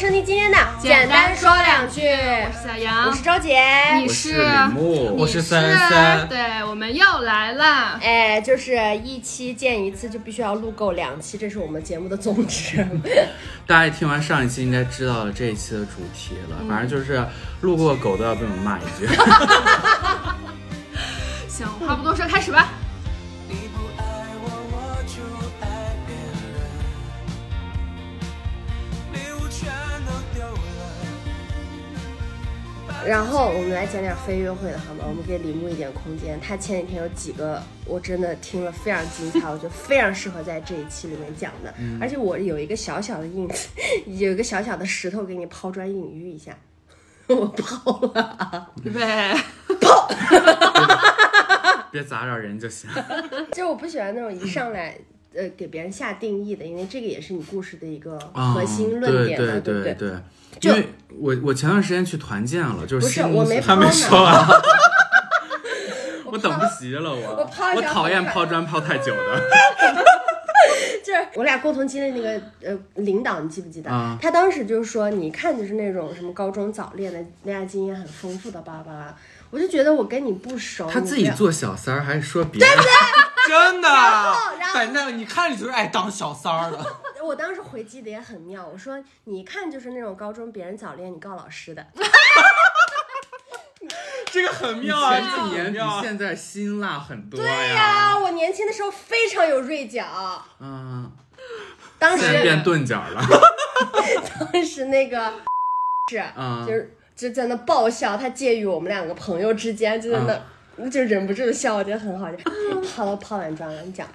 收听今天的简单说两句我是小杨我是周杰。你是李牧，你我是三三对，我们又来了。哎，就是一期见一次，就必须要录够两期，这是我们节目的宗旨。大家听完上一期应该知道了这一期的主题了。反正就是路过狗都要被我们骂一句。行，话不多说，开始吧。然后我们来讲点非约会的好吗？我们给李牧一点空间。他前几天有几个我真的听了非常精彩，我觉得非常适合在这一期里面讲的。而且我有一个小小的印，有一个小小的石头给你抛砖引玉一下。我抛了啊，预备，别砸着人就行。就是我不喜欢那种一上来。呃，给别人下定义的，因为这个也是你故事的一个啊核心论点嘛，对不对？对，为我我前段时间去团建了，就不是新公司我没抛还没说完，我等不及了，我我抛我讨厌好抛砖抛太久的。就是我俩共同经历那个呃领导，你记不记得？啊他当时就是说，你一看就是那种什么高中早恋的，恋爱经验很丰富的巴拉巴拉。我就觉得我跟你不熟，他自己做小三儿，还说别人。真的后然后。反正你看着就是爱当小三儿的，我当时回击的也很妙，我说你一看就是那种高中别人早恋，你告老师的。这个很妙啊！前几年比现在辛辣很多对呀、呀。我年轻的时候非常有锐角，嗯，当时变钝角了。当时那个是嗯就是就在那爆笑，他介于我们两个朋友之间，就在那。就忍不住的笑，我觉得很好笑。抛了抛完砖了，你讲吧。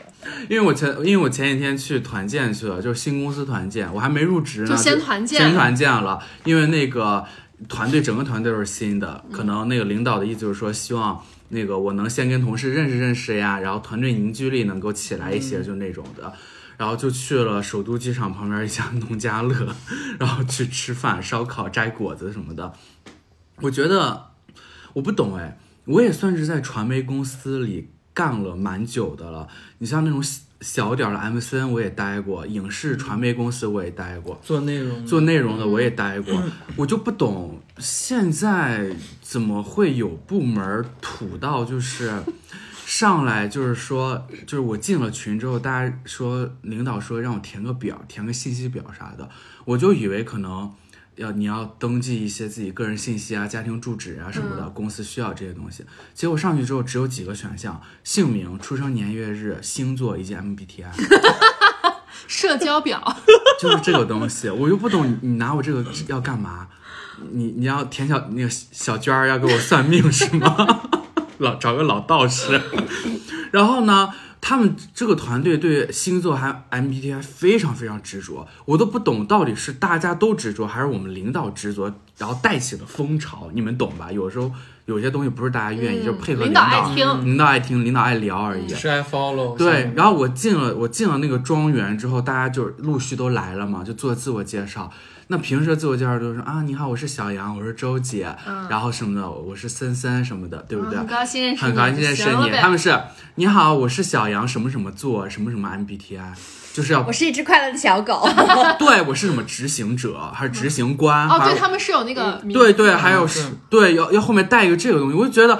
因为我前因为我前几天去团建去了，就是新公司团建，我还没入职呢，就先团建先团建了。因为那个团队整个团队都是新的，可能那个领导的意思就是说，希望那个我能先跟同事认识认识呀，然后团队凝聚力能够起来一些，就那种的。然后就去了首都机场旁边一家农家乐，然后去吃饭、烧烤、摘果子什么的。我觉得我不懂哎，我也算是在传媒公司里干了蛮久的了。你像那种小小点儿的 MCN 我也待过，影视传媒公司我也待过，做内容做内容的我也待过，我就不懂现在怎么会有部门土到就是上来就是说，就是我进了群之后，大家说领导说让我填个表，填个信息表啥的，我就以为可能。要你要登记一些自己个人信息啊、家庭住址啊什么的，公司需要这些东西。结果上去之后只有几个选项：姓名、出生年月日、星座以及 MBTI。社交表，就是这个东西，我又不懂你你拿我这个要干嘛？你你要填小那个小娟儿要给我算命是吗？老找个老道士，然后呢，他们这个团队对星座还 MBTI 非常非常执着，我都不懂到底是大家都执着，还是我们领导执着，然后带起了风潮，你们懂吧？有时候有些东西不是大家愿意，嗯就配合领导，导爱听领导爱听，领导爱聊而已。是爱 follow 对，然后我进了我进了那个庄园之后，大家就陆续都来了嘛，就做自我介绍。那平时的自我介绍都是啊，你好，我是小杨，我是周姐，然后什么的，我是森森什么的，对不对？嗯很高兴认识你，很高兴认识你。他们是你好，我是小杨，什么什么座，什么什么 MBTI，就是要我是一只快乐的小狗。对我是什么执行者还是执行官？哦，对他们是有那个名字对对，还有是是，对要要后面带一个这个东西，我就觉得。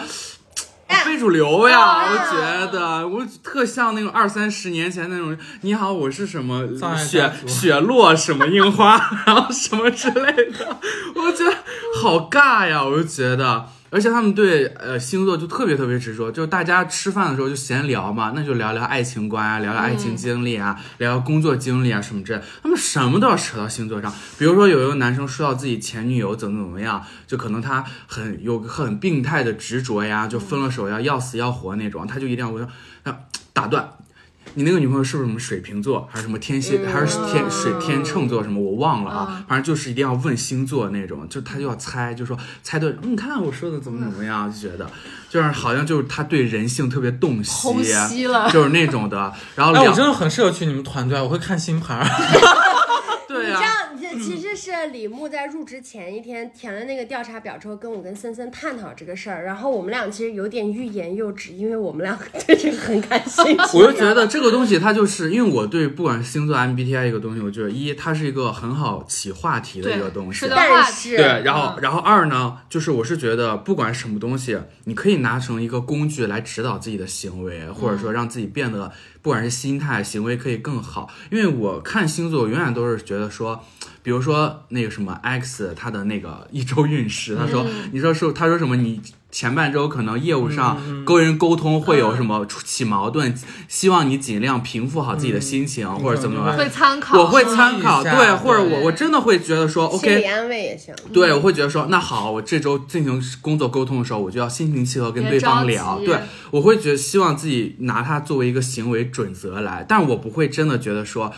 非主流呀，啊我觉得我特像那种二三十年前那种。你好，我是什么雪雪落什么樱花，然后什么之类的，我觉得好尬呀，我就觉得。而且他们对呃星座就特别特别执着，就大家吃饭的时候就闲聊嘛，那就聊聊爱情观啊，聊聊爱情经历啊，聊聊工作经历啊什么之类，他们什么都要扯到星座上。比如说有一个男生说到自己前女友怎么怎么样，就可能他很有个很病态的执着呀，就分了手要要死要活那种，他就一定要我说，啊打断。你那个女朋友是不是什么水瓶座，还是什么天蝎，还是天水天秤座什么？我忘了啊，反正就是一定要问星座那种，就他就要猜，就说猜对，嗯你看我说的怎么怎么样，就觉得就是好像就是他对人性特别洞悉，剖析了就是那种的。然后哎，我真的很适合去你们团队，我会看星盘儿。你知道，这其实是李牧在入职前一天填了那个调查表之后，跟我跟森森探讨这个事儿，然后我们俩其实有点欲言又止，因为我们俩对这个很感兴趣。我就觉得这个东西它就是因为我对不管是星座 MBTI 一个东西，我觉得一它是一个很好起话题的一个东西是。的但是对，然后嗯然后二呢，就是我是觉得不管什么东西，你可以拿成一个工具来指导自己的行为，或者说让自己变得不管是心态、行为可以更好。因为我看星座，永远都是觉得说。比如说那个什么 X 他的那个一周运势，他说，你说是他说什么你前半周可能业务上跟人沟通会有什么出起矛盾，希望你尽量平复好自己的心情，或者怎么样。会参考，我会参考，对，或者我我真的会觉得说心理，OK，安慰也行。对，我会觉得说，那好，我这周进行工作沟通的时候，我就要心平气和跟对方聊。对，我会觉得希望自己拿它作为一个行为准则来，但我不会真的觉得说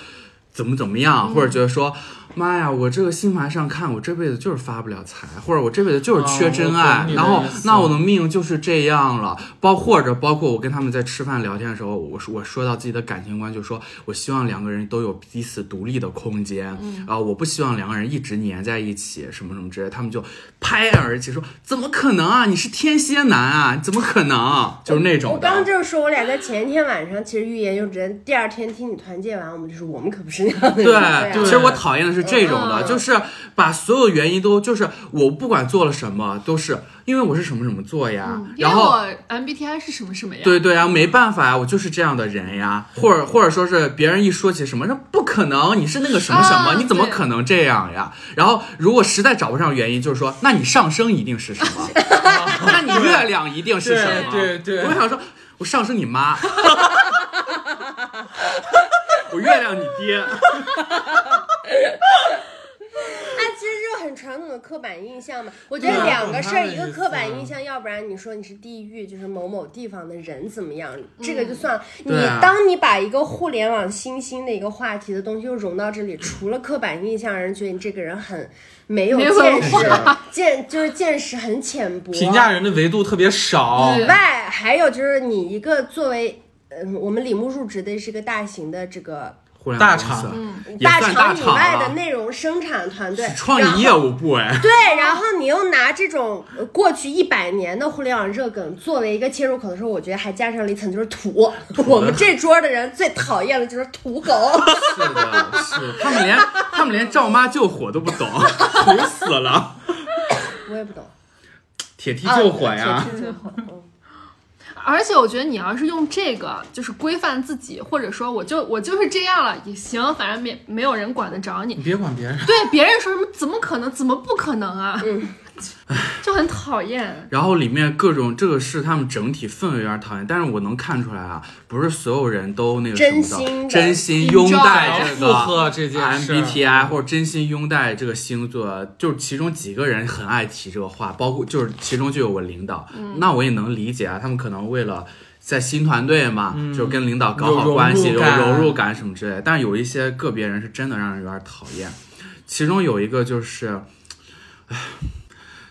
怎么怎么样，或者觉得说。妈呀！我这个星盘上看，我这辈子就是发不了财，或者我这辈子就是缺真爱，然后那我的命就是这样了。包或者包括我跟他们在吃饭聊天的时候，我说我说到自己的感情观，就说我希望两个人都有彼此独立的空间，嗯啊、我不希望两个人一直黏在一起，什么什么之类。他们就拍案而起说：“怎么可能啊？你是天蝎男啊？怎么可能？” 就是那种的。我刚刚就是说，我俩在前一天晚上其实欲言又止，第二天听你团建完，我们就说我们可不是那样的人。对，啊其实我讨厌的是这种的，嗯就是把所有原因都，就是我不管做了什么，都是因为我是什么什么做呀，嗯然后。MBTI 是什么什么呀？对对啊，没办法呀，我就是这样的人呀，或者或者说是别人一说起什么，那不可能，你是那个什么什么，啊你怎么可能这样呀？然后如果实在找不上原因，就是说，那你上升一定是什么？那你月亮一定是什么？对对对我想说，我上升你妈，我月亮你爹。它其实就很传统的刻板印象嘛。我觉得两个事儿，一个刻板印象，要不然你说你是地域，就是某某地方的人怎么样，这个就算了。你当你把一个互联网新兴的一个话题的东西又融到这里，除了刻板印象，让人觉得你这个人很没有见识，见就是见识很浅薄，评价人的维度特别少。对以外，还有就是你一个作为。嗯，我们李牧入职的是个大型的这个互联大厂嗯大厂以外的内容生产团队，创意然后业务部哎，对，然后你又拿这种呃过去一百年的互联网热梗作为一个切入口的时候，我觉得还加上了一层就是土。我们这桌的人最讨厌的就是土狗。是的，是他们连他们连赵妈救火都不懂，土死了，我也不懂。铁梯救火呀啊，铁梯救火。嗯而且我觉得你要是用这个就是规范自己，或者说我就我就是这样了也行，反正没没有人管得着你你。别管别人，对别人说什么怎么可能，怎么不可能啊？就很讨厌。然后里面各种这个是他们整体氛围有点讨厌，但是我能看出来啊，不是所有人都那个什么真心的真心拥戴这附个和这件 MBTI 或者真心拥戴这个星座，就是其中几个人很爱提这个话，包括就是其中就有我领导，那我也能理解啊，他们可能为了。在新团队嘛，就跟领导搞好关系，有有融入感融入感什么之类的。但是有一些个别人是真的让人有点讨厌，其中有一个就是，唉，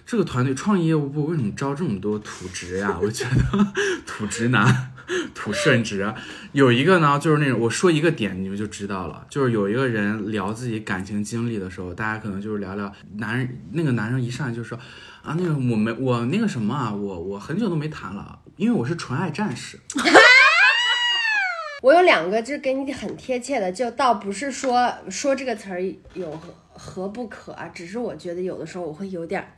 这个团队创意业务部为什么招这么多土直呀？我觉得土直男、土顺直。有一个呢，就是那种我说一个点你们就知道了，就是有一个人聊自己感情经历的时候，大家可能就是聊聊男人，那个男生一上来就说啊，那个我没我那个什么啊，我我很久都没谈了，因为我是纯爱战士。我有两个，就是给你很贴切的，就倒不是说说这个词儿有何何不可啊，只是我觉得有的时候我会有点儿。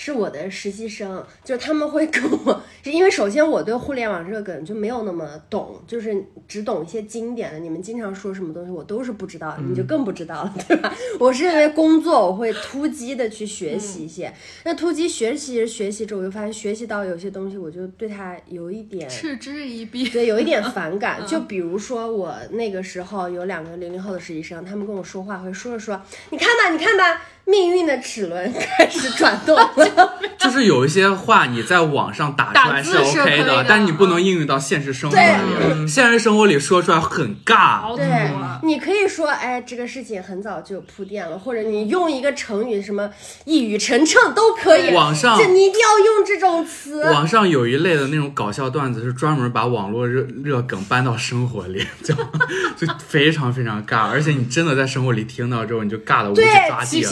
是我的实习生，就是他们会跟我，是因为首先我对互联网热梗就没有那么懂，就是只懂一些经典的。你们经常说什么东西，我都是不知道，你就更不知道了，对吧？我是因为工作，我会突击的去学习一些。那突击学习学习之后，我就发现学习到有些东西，我就对它有一点嗤之以鼻。对，有一点 反感。就比如说我那个时候有两个零零后的实习生，他们跟我说话会说着说，你看吧，你看吧，命运的齿轮 开始转动了。就是有一些话你在网上打出来是 OK 的但是你不能应用到现实生活里。现实生活里说出来很尬。对啊！，你可以说，哎，这个事情很早就有铺垫了，或者你用一个成语什么一语成谶都可以。网上你一定要用这种词。网上有一类的那种搞笑段子，是专门把网络热热梗搬到生活里，就 就非常非常尬，而且你真的在生活里听到之后，你就尬的无对地抓地了。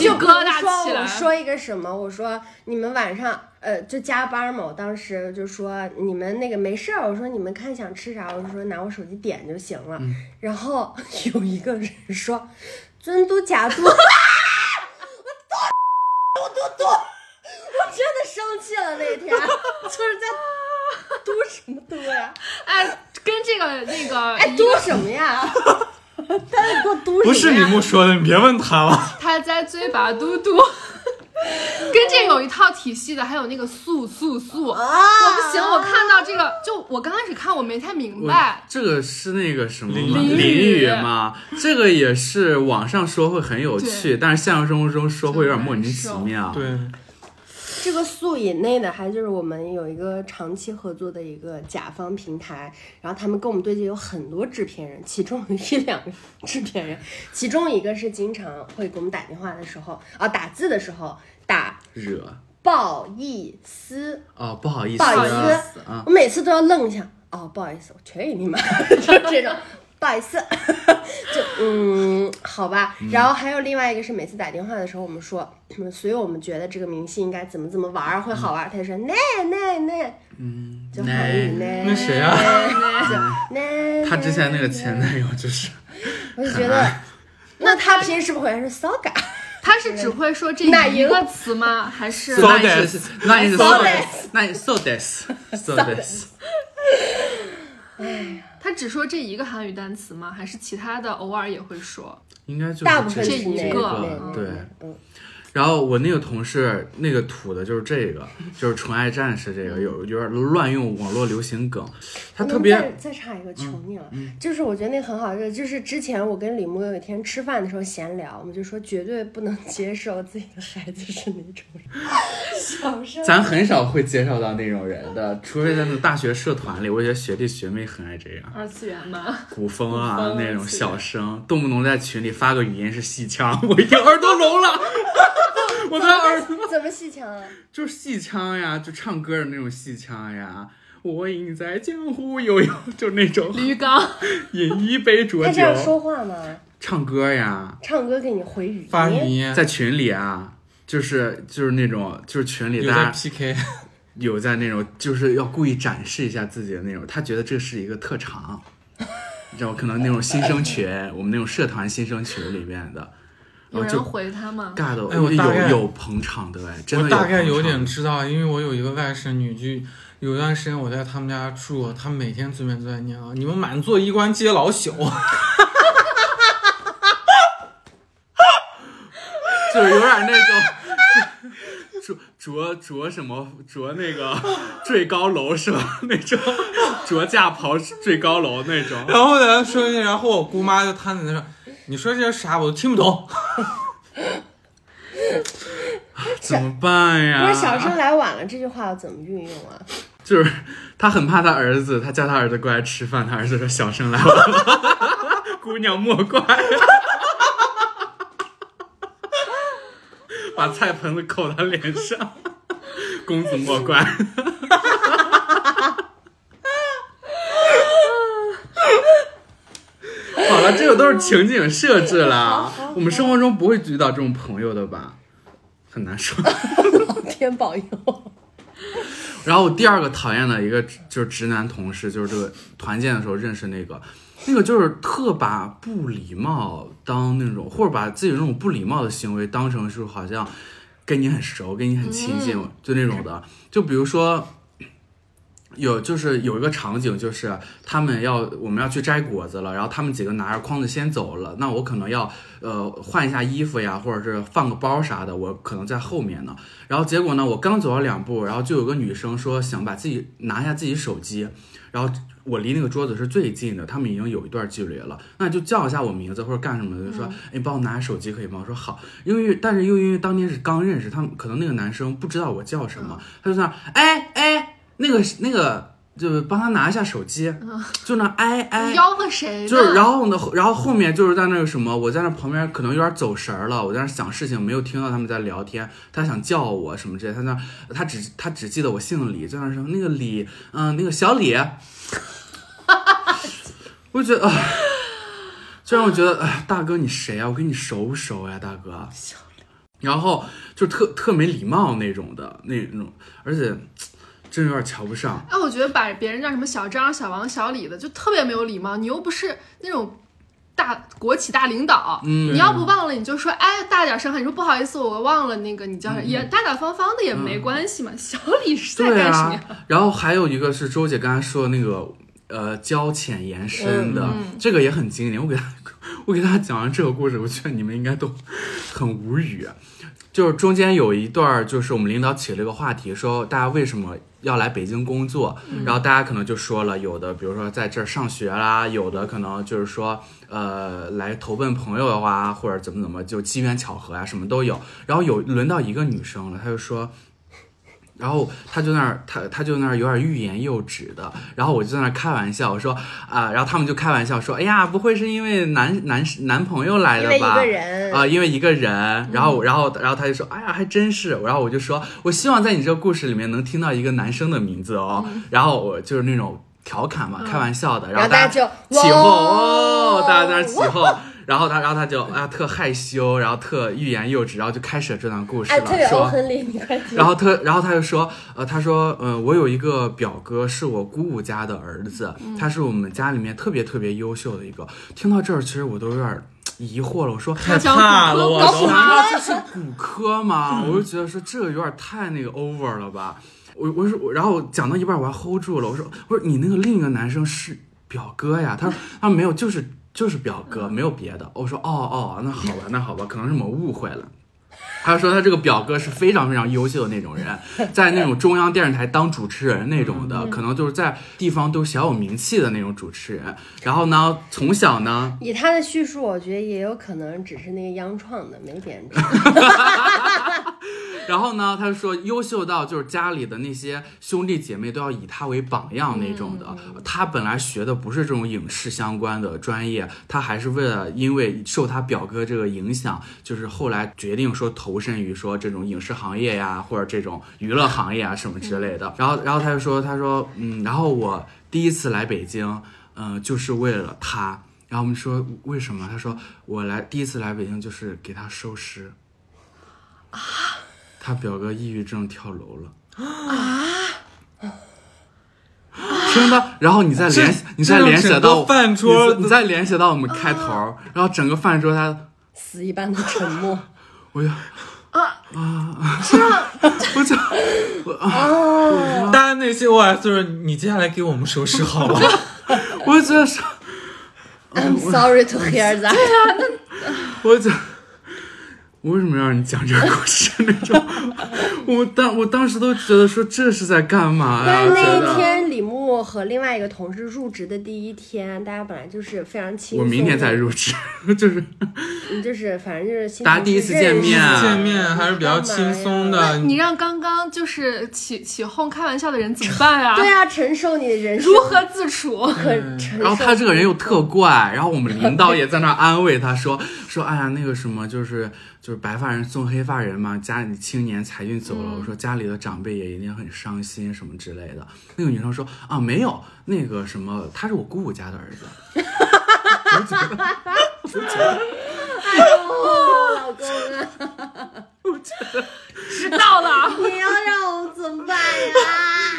说起来我说一个什么？我说你们晚上呃就加班嘛，我当时就说你们那个没事儿，我说你们看想吃啥，我就说拿我手机点就行了。然后有一个人说尊嘟假嘟，我嘟嘟嘟嘟，我真的生气了那天，就是在嘟什么嘟呀？哎，跟这个那个哎，嘟什么呀？他在给我嘟？不是李牧说的，你别问他了。他在嘴巴嘟嘟，跟这有一套体系的，还有那个素素素。啊！我不行，我看到这个，就我刚开始看我没太明白，这个是那个什么吗淋雨吗？这个也是网上说会很有趣，但是现实生活中说会有点莫名其妙。对，这个素以内的，还就是我们有一个长期合作的一个甲方平台，然后他们跟我们对接有很多制片人，其中有一两个制片人，其中一个是经常会给我们打电话的时候啊，打字的时候打惹不好意思，哦，不好意思，不好意啊思啊，我每次都要愣一下，哦，不好意思，我去你妈，就这种。不好意思，就嗯，好吧。然后还有另外一个是每次打电话的时候，我们说，嗯所以我们觉得这个明星应该怎么怎么玩儿会好玩儿。他就说那那那，嗯，就韩语那那那谁啊？就那他之前那个前男友就是。我就觉得，那他平时不会是骚嘎？他是只会说这奶油一个词吗？还是 this 是那你是 So so this this，那你 so this so this，他只说这一个韩语单词吗？还是其他的偶尔也会说？应该就是大部分这一个对。嗯，然后我那个同事那个土的就是这个，就是《纯爱战士》这个有有点乱用网络流行梗，他特别嗯再再插一个，求你了，就是我觉得那很好，就就是之前我跟李牧有一天吃饭的时候闲聊，我们就说绝对不能接受自己的孩子是那种人，小声。咱很少会接受到那种人的，除非在那大学社团里，我觉得学弟学妹很爱这样，二次元吗？古风啊风那种小生，动不动在群里发个语音是戏腔，我一听耳朵聋了，我的儿子怎么戏腔啊？就是戏腔呀，就唱歌的那种戏腔呀。我应在江湖悠悠，就那种驴刚，饮一杯浊酒他这，样说话吗？唱歌呀，唱歌给你回语音，发语音在群里啊，就是就是那种就是群里大家 PK，有在那种就是要故意展示一下自己的那种，他觉得这是一个特长，你知道？可能那种新生群，我们那种社团新生群里面的，有人回他吗？尬的，哎我大概有有捧场的哎，真的我大概有点知道，因为我有一个外甥女就，有段时间我在他们家住，他每天嘴边都在念啊，你们满座衣冠皆老朽。就是有点那种 着着着什么着那个 坠高楼是吧？那种着架袍坠高楼那种。然后在那说，然后我姑妈就瘫在那说，你说这些啥我都听不懂。怎么办呀？不是小生来晚了这句话要怎么运用啊？就是他很怕他儿子，他叫他儿子过来吃饭，他儿子说小生来晚了，姑娘莫怪，把菜盆子扣他脸上，公子莫怪。好了，这个都是情景设置了，我们生活中不会遇到这种朋友的吧？很难说。老天保佑！然后我第二个讨厌的一个就是直男同事，就是这个团建的时候认识那个，那个就是特把不礼貌当那种，或者把自己那种不礼貌的行为当成是好像跟你很熟、跟你很亲近，就那种的。就比如说。有就是有一个场景，就是他们要我们要去摘果子了，然后他们几个拿着筐子先走了，那我可能要呃换一下衣服呀，或者是放个包啥的，我可能在后面呢。然后结果呢，我刚走了两步，然后就有个女生说想把自己拿下自己手机，然后我离那个桌子是最近的，他们已经有一段距离了，那就叫一下我名字或者干什么的，就说，哎，你帮我拿下手机可以吗？我说好，因为但是又因为当天是刚认识，他们可能那个男生不知道我叫什么，他就在那儿，哎哎，那个那个，就帮他拿一下手机，就那哎哎，吆喝谁呢？就是，然后呢，然后后面就是在那个什么，我在那旁边可能有点走神儿了，我在那想事情，没有听到他们在聊天，他想叫我什么之类，他那他只他只记得我姓李，在那说那个李，嗯、那个小李，我就觉得啊，就让我觉得，哎，大哥你谁啊？我跟你熟不熟呀，大哥？然后就特特没礼貌那种的那种，而且真有点瞧不上。哎，我觉得把别人叫什么小张、小王、小李的，就特别没有礼貌。你又不是那种大国企大领导，嗯你要不忘了你就说，哎，大点声喊，你说不好意思，我忘了那个你叫啥，嗯也大大方方的也没关系嘛。小李是在干什么呀？啊，然后还有一个是周姐刚才说的那个呃交浅言深的，嗯这个也很经典。我给他我给大家讲完这个故事，我觉得你们应该都很无语。就是中间有一段儿，就是我们领导起了一个话题，说大家为什么要来北京工作，然后大家可能就说了，有的比如说在这儿上学啦，有的可能就是说呃来投奔朋友的话，或者怎么怎么，就机缘巧合啊，什么都有。然后有轮到一个女生了，她就说。然后他就那儿，他他就那儿有点欲言又止的，然后我就在那儿开玩笑，我说啊、然后他们就开玩笑说，哎呀，不会是因为男男男朋友来的吧？因为一个人。啊、因为一个人，然后然后然后他就说，哎呀，还真是，然后我就说，我希望在你这个故事里面能听到一个男生的名字哦，然后我就是那种调侃嘛，开玩笑的，然后大大家就起哄哦，大家在那儿起哄。然后他，然后他就啊特害羞，然后特欲言又止，然后就开始了这段故事哎，了，特别欧说亨利，你快。然后他，然后他就说，呃，他说，嗯、我有一个表哥是我姑姑家的儿子，他是我们家里面特别特别优秀的一个。听到这儿，其实我都有点儿疑惑了。我说，太讲怕了，我骨科都难道这是骨科吗？我就觉得说这个有点太那个 over 了吧。我我说，然后讲到一半我还 hold 住了，我说，我说你那个另一个男生是表哥呀？他说他说没有，就是就是表哥，没有别的。我说哦哦，那好吧，那好吧，可能是我们误会了。他说他这个表哥是非常非常优秀的那种人，在那种中央电视台当主持人那种的，可能就是在地方都小有名气的那种主持人。然后呢，从小呢，以他的叙述，我觉得也有可能只是那个央创的，没别人知道。然后呢，他就说优秀到就是家里的那些兄弟姐妹都要以他为榜样那种的。他本来学的不是这种影视相关的专业，他还是为了因为受他表哥这个影响，就是后来决定说投身于说这种影视行业呀，或者这种娱乐行业啊什么之类的。然后，然后他就说，他说，嗯，然后我第一次来北京，嗯、就是为了他。然后我们说为什么？他说我来第一次来北京就是给他收尸。他表哥抑郁症跳楼了啊！听到，然后你再联，你再联想到饭桌你再你再联想到我们开头，然后整个饭桌他，死一般的沉默。我就 大家内心 OS 就是你接下来给我们收拾好了。我就觉得说，I'm sorry to hear that。我就我为什么要让你讲这个故事那种？我当我当时都觉得说这是在干嘛呀？但是那一天，李牧和另外一个同事入职的第一天，大家本来就是非常轻松。我明天才，入职，就是你，就是反正就是大家第一次见面啊见面还是比较轻松的。你让刚刚就是起起哄开玩笑的人怎么 办呀？对啊，承受你的人生如何自处？可承受。然后他这个人又特怪，然后我们领导也在那安慰他说说，哎呀，那个什么，就是就是白发人送黑发人嘛，家里青年才俊走了，我说家里的长辈也一定很伤心什么之类的。那个女生说啊，没有，那个什么，他是我姑姑家的儿子。哦，老公啊，知道了。你要让我们怎么办呀？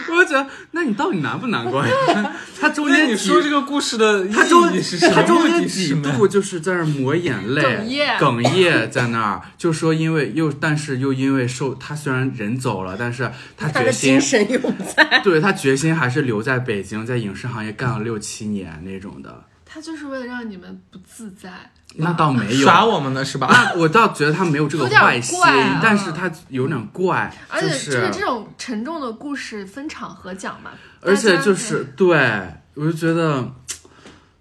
我就觉得，那你到底难不难过呀？他中间你说这个故事的意他中义是什么？他中目间几的是什么度就是在那抹眼泪，哽咽哽咽在那儿，就说因为又但是又因为受他虽然人走了，但是他精神永在。对他决心还是留在北京，在影视行业干了六七年那种的。他就是为了让你们不自在。那倒没有，耍我们呢是吧？那我倒觉得他没有这个坏心，啊但是他有点怪，就而且就是这，种沉重的故事分场合讲嘛，而且就是对，我就觉得。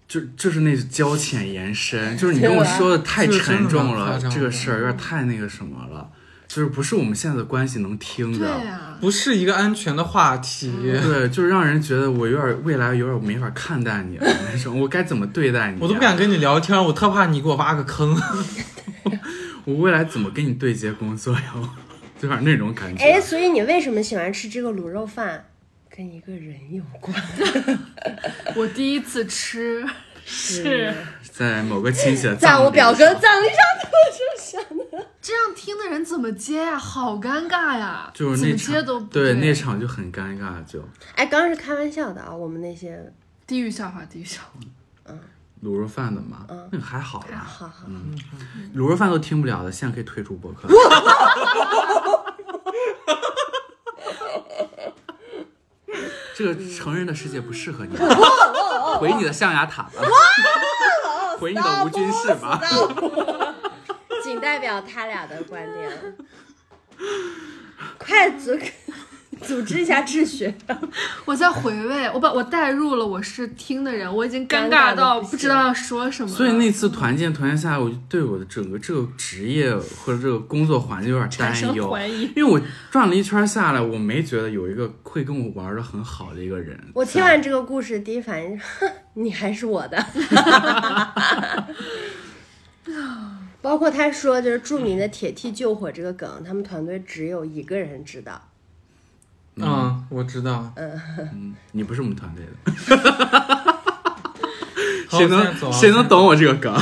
就就是那交浅言深，就是你跟我说的太沉重了，这个事儿有点太那个什么了，就是不是我们现在的关系能听的。呀、不是一个安全的话题。对，就是让人觉得我有点未来有点没法看待你了 那种，我该怎么对待你、啊我都不敢。跟你聊天，我特怕你给我挖个坑。我未来怎么跟你对接工作呀？有点那种感觉。哎，所以你为什么喜欢吃这个卤肉饭？跟一个人有关。我第一次吃是在某个亲戚的在葬礼我表哥上葬礼上。这样听的人怎么接呀？好尴尬呀！就是那场接都对对那场就很尴尬，就哎，刚刚是开玩笑的啊，我们那些地狱笑话，地狱笑话。嗯卤肉饭的嘛，那个还好啦，好好，卤肉饭都听不了的，现在可以退出博客。这个成人的世界不适合你，回你的象牙塔吧，回你的无菌室吧。仅代表他俩的观点。快组 组织一下秩序。我在回味，我把我带入了我是听的人，我已经尴尴尬到不知道要说什么。所以那次团建团建下来，我就对我的整个这个职业或者这个工作环境有点产生担忧，怀疑。因为我转了一圈下来，我没觉得有一个会跟我玩的很好的一个人。我听完这个故事，第一反应是，哼你还是我的。包括他说，就是著名的铁梯救火这个梗，他们团队只有一个人知道。嗯，我知道。嗯，你不是我们团队的，好 谁能谁能懂我这个梗？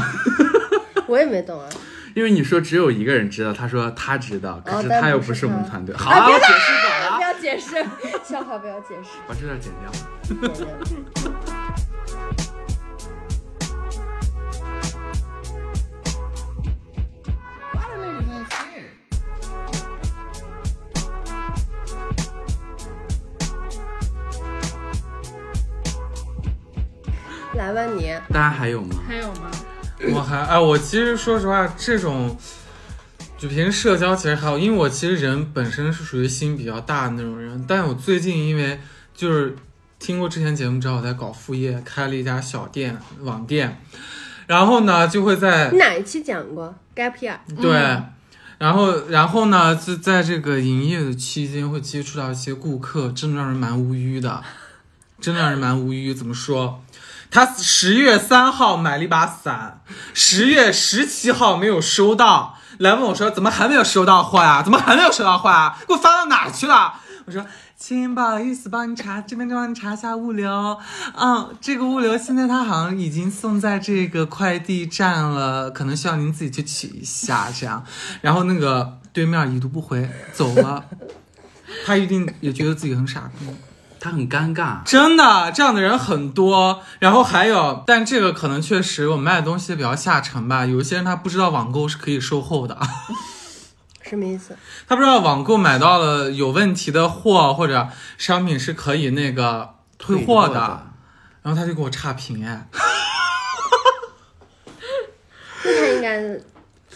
我也没懂啊。因为你说只有一个人知道，他说他知道，可是他又不是我们团队。好，不要解释短不，要解释，笑话不要解释。把这段剪掉。来吧你，大家还有吗？还有吗？我还哎，我其实说实话，这种就平时社交其实还好，因为我其实人本身是属于心比较大的那种人，但我最近因为就是听过之前节目知道我在搞副业，开了一家小店网店，然后呢就会在你哪一期讲过 gap year？对，然后然后呢，就在这个营业的期间会接触到一些顾客，真的让人蛮无语的，真的让人蛮无语。怎么说？他十月三号买了一把伞，十月十七号没有收到，来问我说怎么还没有收到货呀？怎么还没有收到货啊？给我发到哪去了？我说。亲，不好意思，帮你查，这边帮你查一下物流。嗯，这个物流现在他好像已经送在这个快递站了，可能需要您自己去取一下，这样。然后那个对面已读不回，走了。他一定也觉得自己很傻逼，他很尴尬，真的，这样的人很多。然后还有，但这个可能确实我卖的东西比较下沉吧，有一些人他不知道网购是可以售后的。什么意思？他不知道网购买到了有问题的货或者商品是可以那个退货的，的。然后他就给我差评哎，那他应该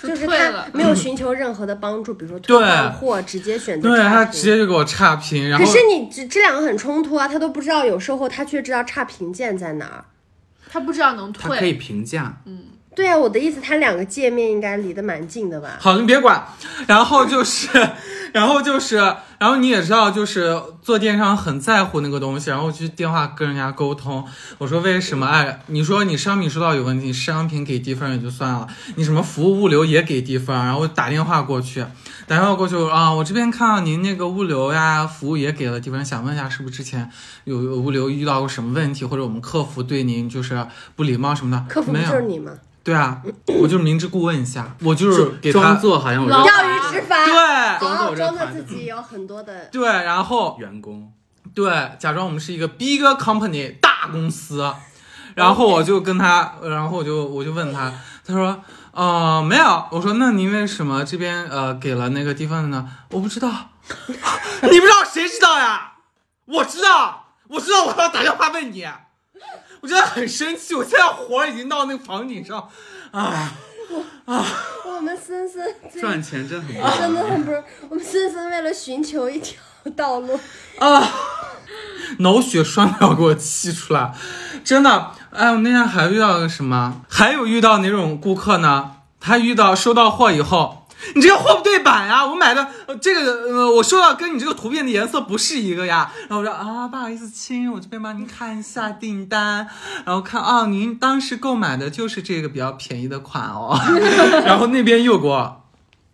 就是他没有寻求任何的帮助，比如说对退换货，直接选择对他直接就给我差评，然后可是你这这两个很冲突啊，他都不知道有售后，他却知道差评键在哪儿。他不知道能退，他可以评价，对啊，我的意思，他两个界面应该离得蛮近的吧？好，你别管。然后就是，然后就是，然后你也知道，就是做电商很在乎那个东西，然后去电话跟人家沟通，我说为什么？哎，你说你商品收到有问题，商品给低分也就算了，你什么服务物流也给低分，然后打电话过去，打电话过去啊，我这边看到您那个物流呀，服务也给了低分，想问一下是不是之前有有物流遇到过什么问题，或者我们客服对您就是不礼貌什么的？客服。就是你吗？对啊，我就是明知故问一下，我就是给他装作好像我钓鱼执法，对装作哦装的我这团自己有很多的。对，然后员工，对，假装我们是一个 big company 大公司，然后我就跟他，然后我就我就问他，他说，呃，没有，我说那您为什么这边呃给了那个地方的呢？我不知道，你不知道谁知道呀？我知道，我知道，我要打电话问你，我真的很生气，我现在火已经到那个房顶上，啊啊，我们森森 赚钱真很不真的容易。很不是，我们森森为了寻求一条 道路，啊，脑血栓都要给我气出来，真的。哎，我那天还遇到个什么，还有遇到哪种顾客呢？他遇到收到货以后，你这个货不对版呀，我买的呃这个呃，我收到跟你这个图片的颜色不是一个呀。然后我说啊，不好意思亲，我这边帮您看一下订单，然后看哦，您当时购买的就是这个比较便宜的款哦。然后那边又给我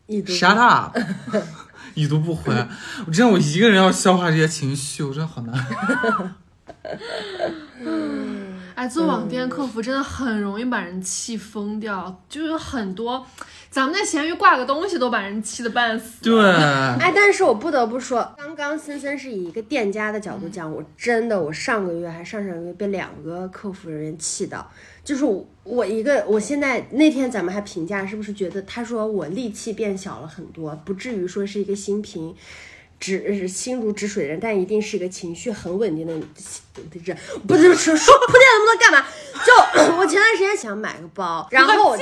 shut up，已读不回。我真的我一个人要消化这些情绪，我真的好难。哎，做网店客服真的很容易把人气疯掉，就有很多，咱们在闲鱼挂个东西都把人气得半死。对，哎，但是我不得不说，刚刚森森是以一个店家的角度讲，我真的，我上个月还上上个月被两个客服人员气到，就是我我一个，我现在那天咱们还评价，是不是觉得他说我力气变小了很多，不至于说是一个心平。止心如止水的人，但一定是一个情绪很稳定的人。不是说说铺垫那么多干嘛？就我前段时间想买个包，然后我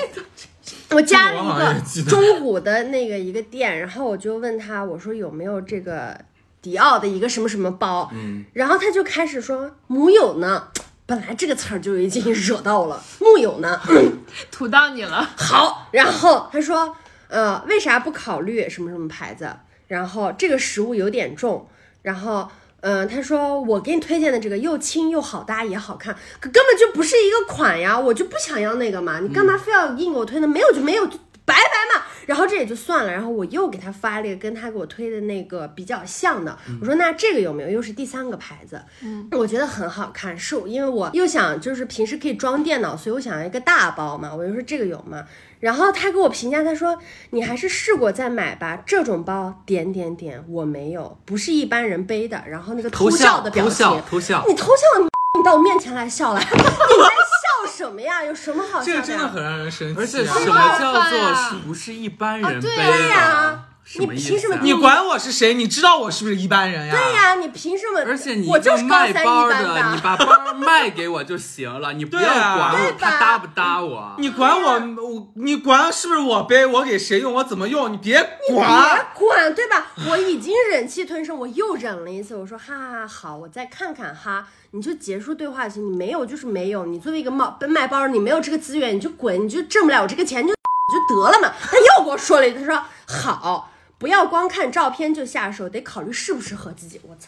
我加了一个中古的那个一个店，然后我就问他，我说有没有这个迪奥的一个什么什么包？嗯，然后他就开始说木有呢。本来这个词儿就已经 惹到了，木有呢。土到你了，好，然后他说，呃，为啥不考虑什么什么牌子？然后这个食物有点重，然后，嗯、他说我给你推荐的这个又轻又好搭也好看，可根本就不是一个款呀，我就不想要那个嘛，你干嘛非要硬给我推呢？没有就没有，就拜拜嘛。然后这也就算了，然后我又给他发了一个跟他给我推的那个比较像的，我说那这个有没有？又是第三个牌子，嗯，我觉得很好看，是因为我又想就是平时可以装电脑，所以我想要一个大包嘛，我就说这个有吗？然后他给我评价，他说你还是试过再买吧，这种包点点点我没有，不是一般人背的。然后那个偷笑的表偷情，笑偷笑，你偷笑了，你到我面前来笑来，你在笑什么呀？有什么好笑的这？个真的很让人生气、啊。而且什好么叫做是不是一般人背对的？你凭什么你管我是谁？你知道我是不是一般人呀？对呀，你凭什么？而且你我就是高三一般包的，你把包卖给我就行了，你不要管我他搭不搭我。你管我，我你管是不是我背？我给谁用？我怎么用？你别管别管。对吧？我已经忍气吞声，我又忍了一次。我说哈哈好，我再看看哈，你就结束对话行。你没有就是没有，你作为一个卖卖包，你没有这个资源，你就滚，你就挣不了我这个钱，就 就得了嘛。他又给我说了一句，他说好，不要光看照片就下手，得考虑适不适合自己。我操！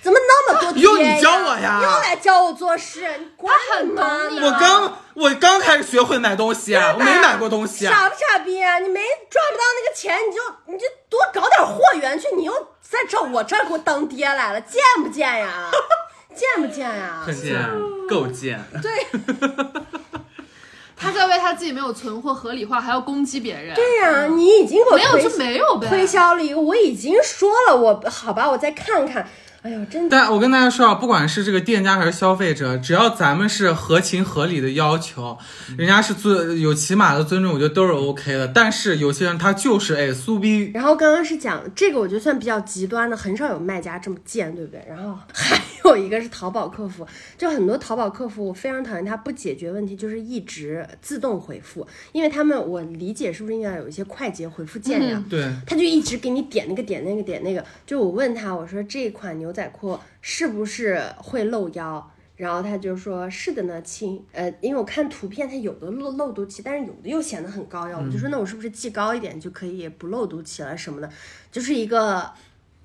怎么那么多爹又你教我呀又来教我做事，你管很吗懂你我刚我刚开始学会买东西啊，我没买过东西啊。傻不傻逼啊？你没赚不到那个钱，你就你就多搞点货源去，你又在这我这儿给我当爹来了，贱不贱呀？贱不贱呀？很贱，够贱。他在为他自己没有存货合理化，还要攻击别人。对呀、你已经给我推没有就没有呗。推销了一个，我已经说了，我好吧，我再看看。哎呦，真的，但我跟大家说啊，不管是这个店家还是消费者，只要咱们是合情合理的要求，人家是尊有起码的尊重，我觉得都是 OK 的。但是有些人他就是哎苏逼，然后刚刚是讲这个，我觉得算比较极端的，很少有卖家这么贱，对不对？然后还有一个是淘宝客服，就很多淘宝客服，我非常讨厌他不解决问题，就是一直自动回复，因为他们我理解是不是应该有一些快捷回复键呀？对，他就一直给你点那个点那个点那个，就我问他，我说这款牛仔裤是不是会露腰？然后他就说是的呢，亲，呃，因为我看图片，它有的露露肚脐，但是有的又显得很高腰，我就说那我是不是系高一点就可以不露肚脐了什么的，就是一个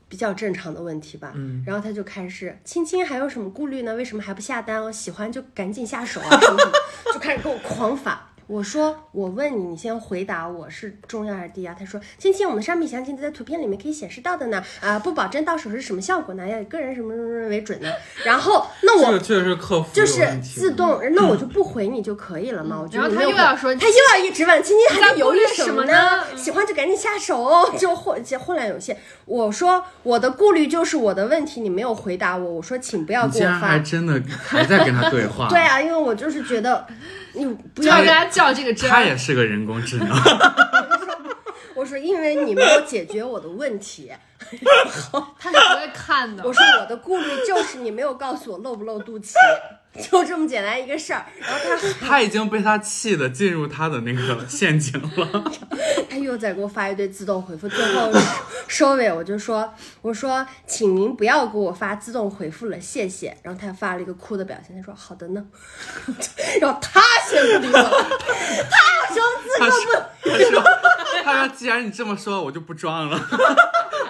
比较正常的问题吧。嗯，然后他就开始，亲亲还有什么顾虑呢？为什么还不下单？我喜欢就赶紧下手啊，什么什么，就开始给我狂发。我说，我问你，你先回答我是中要还是低压？他说，亲亲，我们的商品详情都在图片里面可以显示到的呢，啊、不保证到手是什么效果呢，要以个人什么什么什么为准呢。然后，那我这个确实是客服就是自动，那我就不回你就可以了嘛。我觉得然后他又要说他又要一直问，亲亲还在犹豫什么呢喜欢就赶紧下手哦，就混就混乱有限。我说我的顾虑就是我的问题，你没有回答我。我说请不要你竟然给我发还真的还在跟他对话。对啊，因为我就是觉得你不要跟他较这个真他。也是个人工智能。我说因为你没有解决我的问题，他是不会看的我。说我的顾虑就是你没有告诉我露不露肚脐。就这么简单一个事儿。然后他 他已经被他气的进入他的那个陷阱了。他又在给我发一堆自动回复，最后收尾我就说我说请您不要给我发自动回复了，谢谢。然后他发了一个哭的表情，他说好的呢。然后他先不理我，他有什么资他格说：“他说，他说，既然你这么说，我就不装了，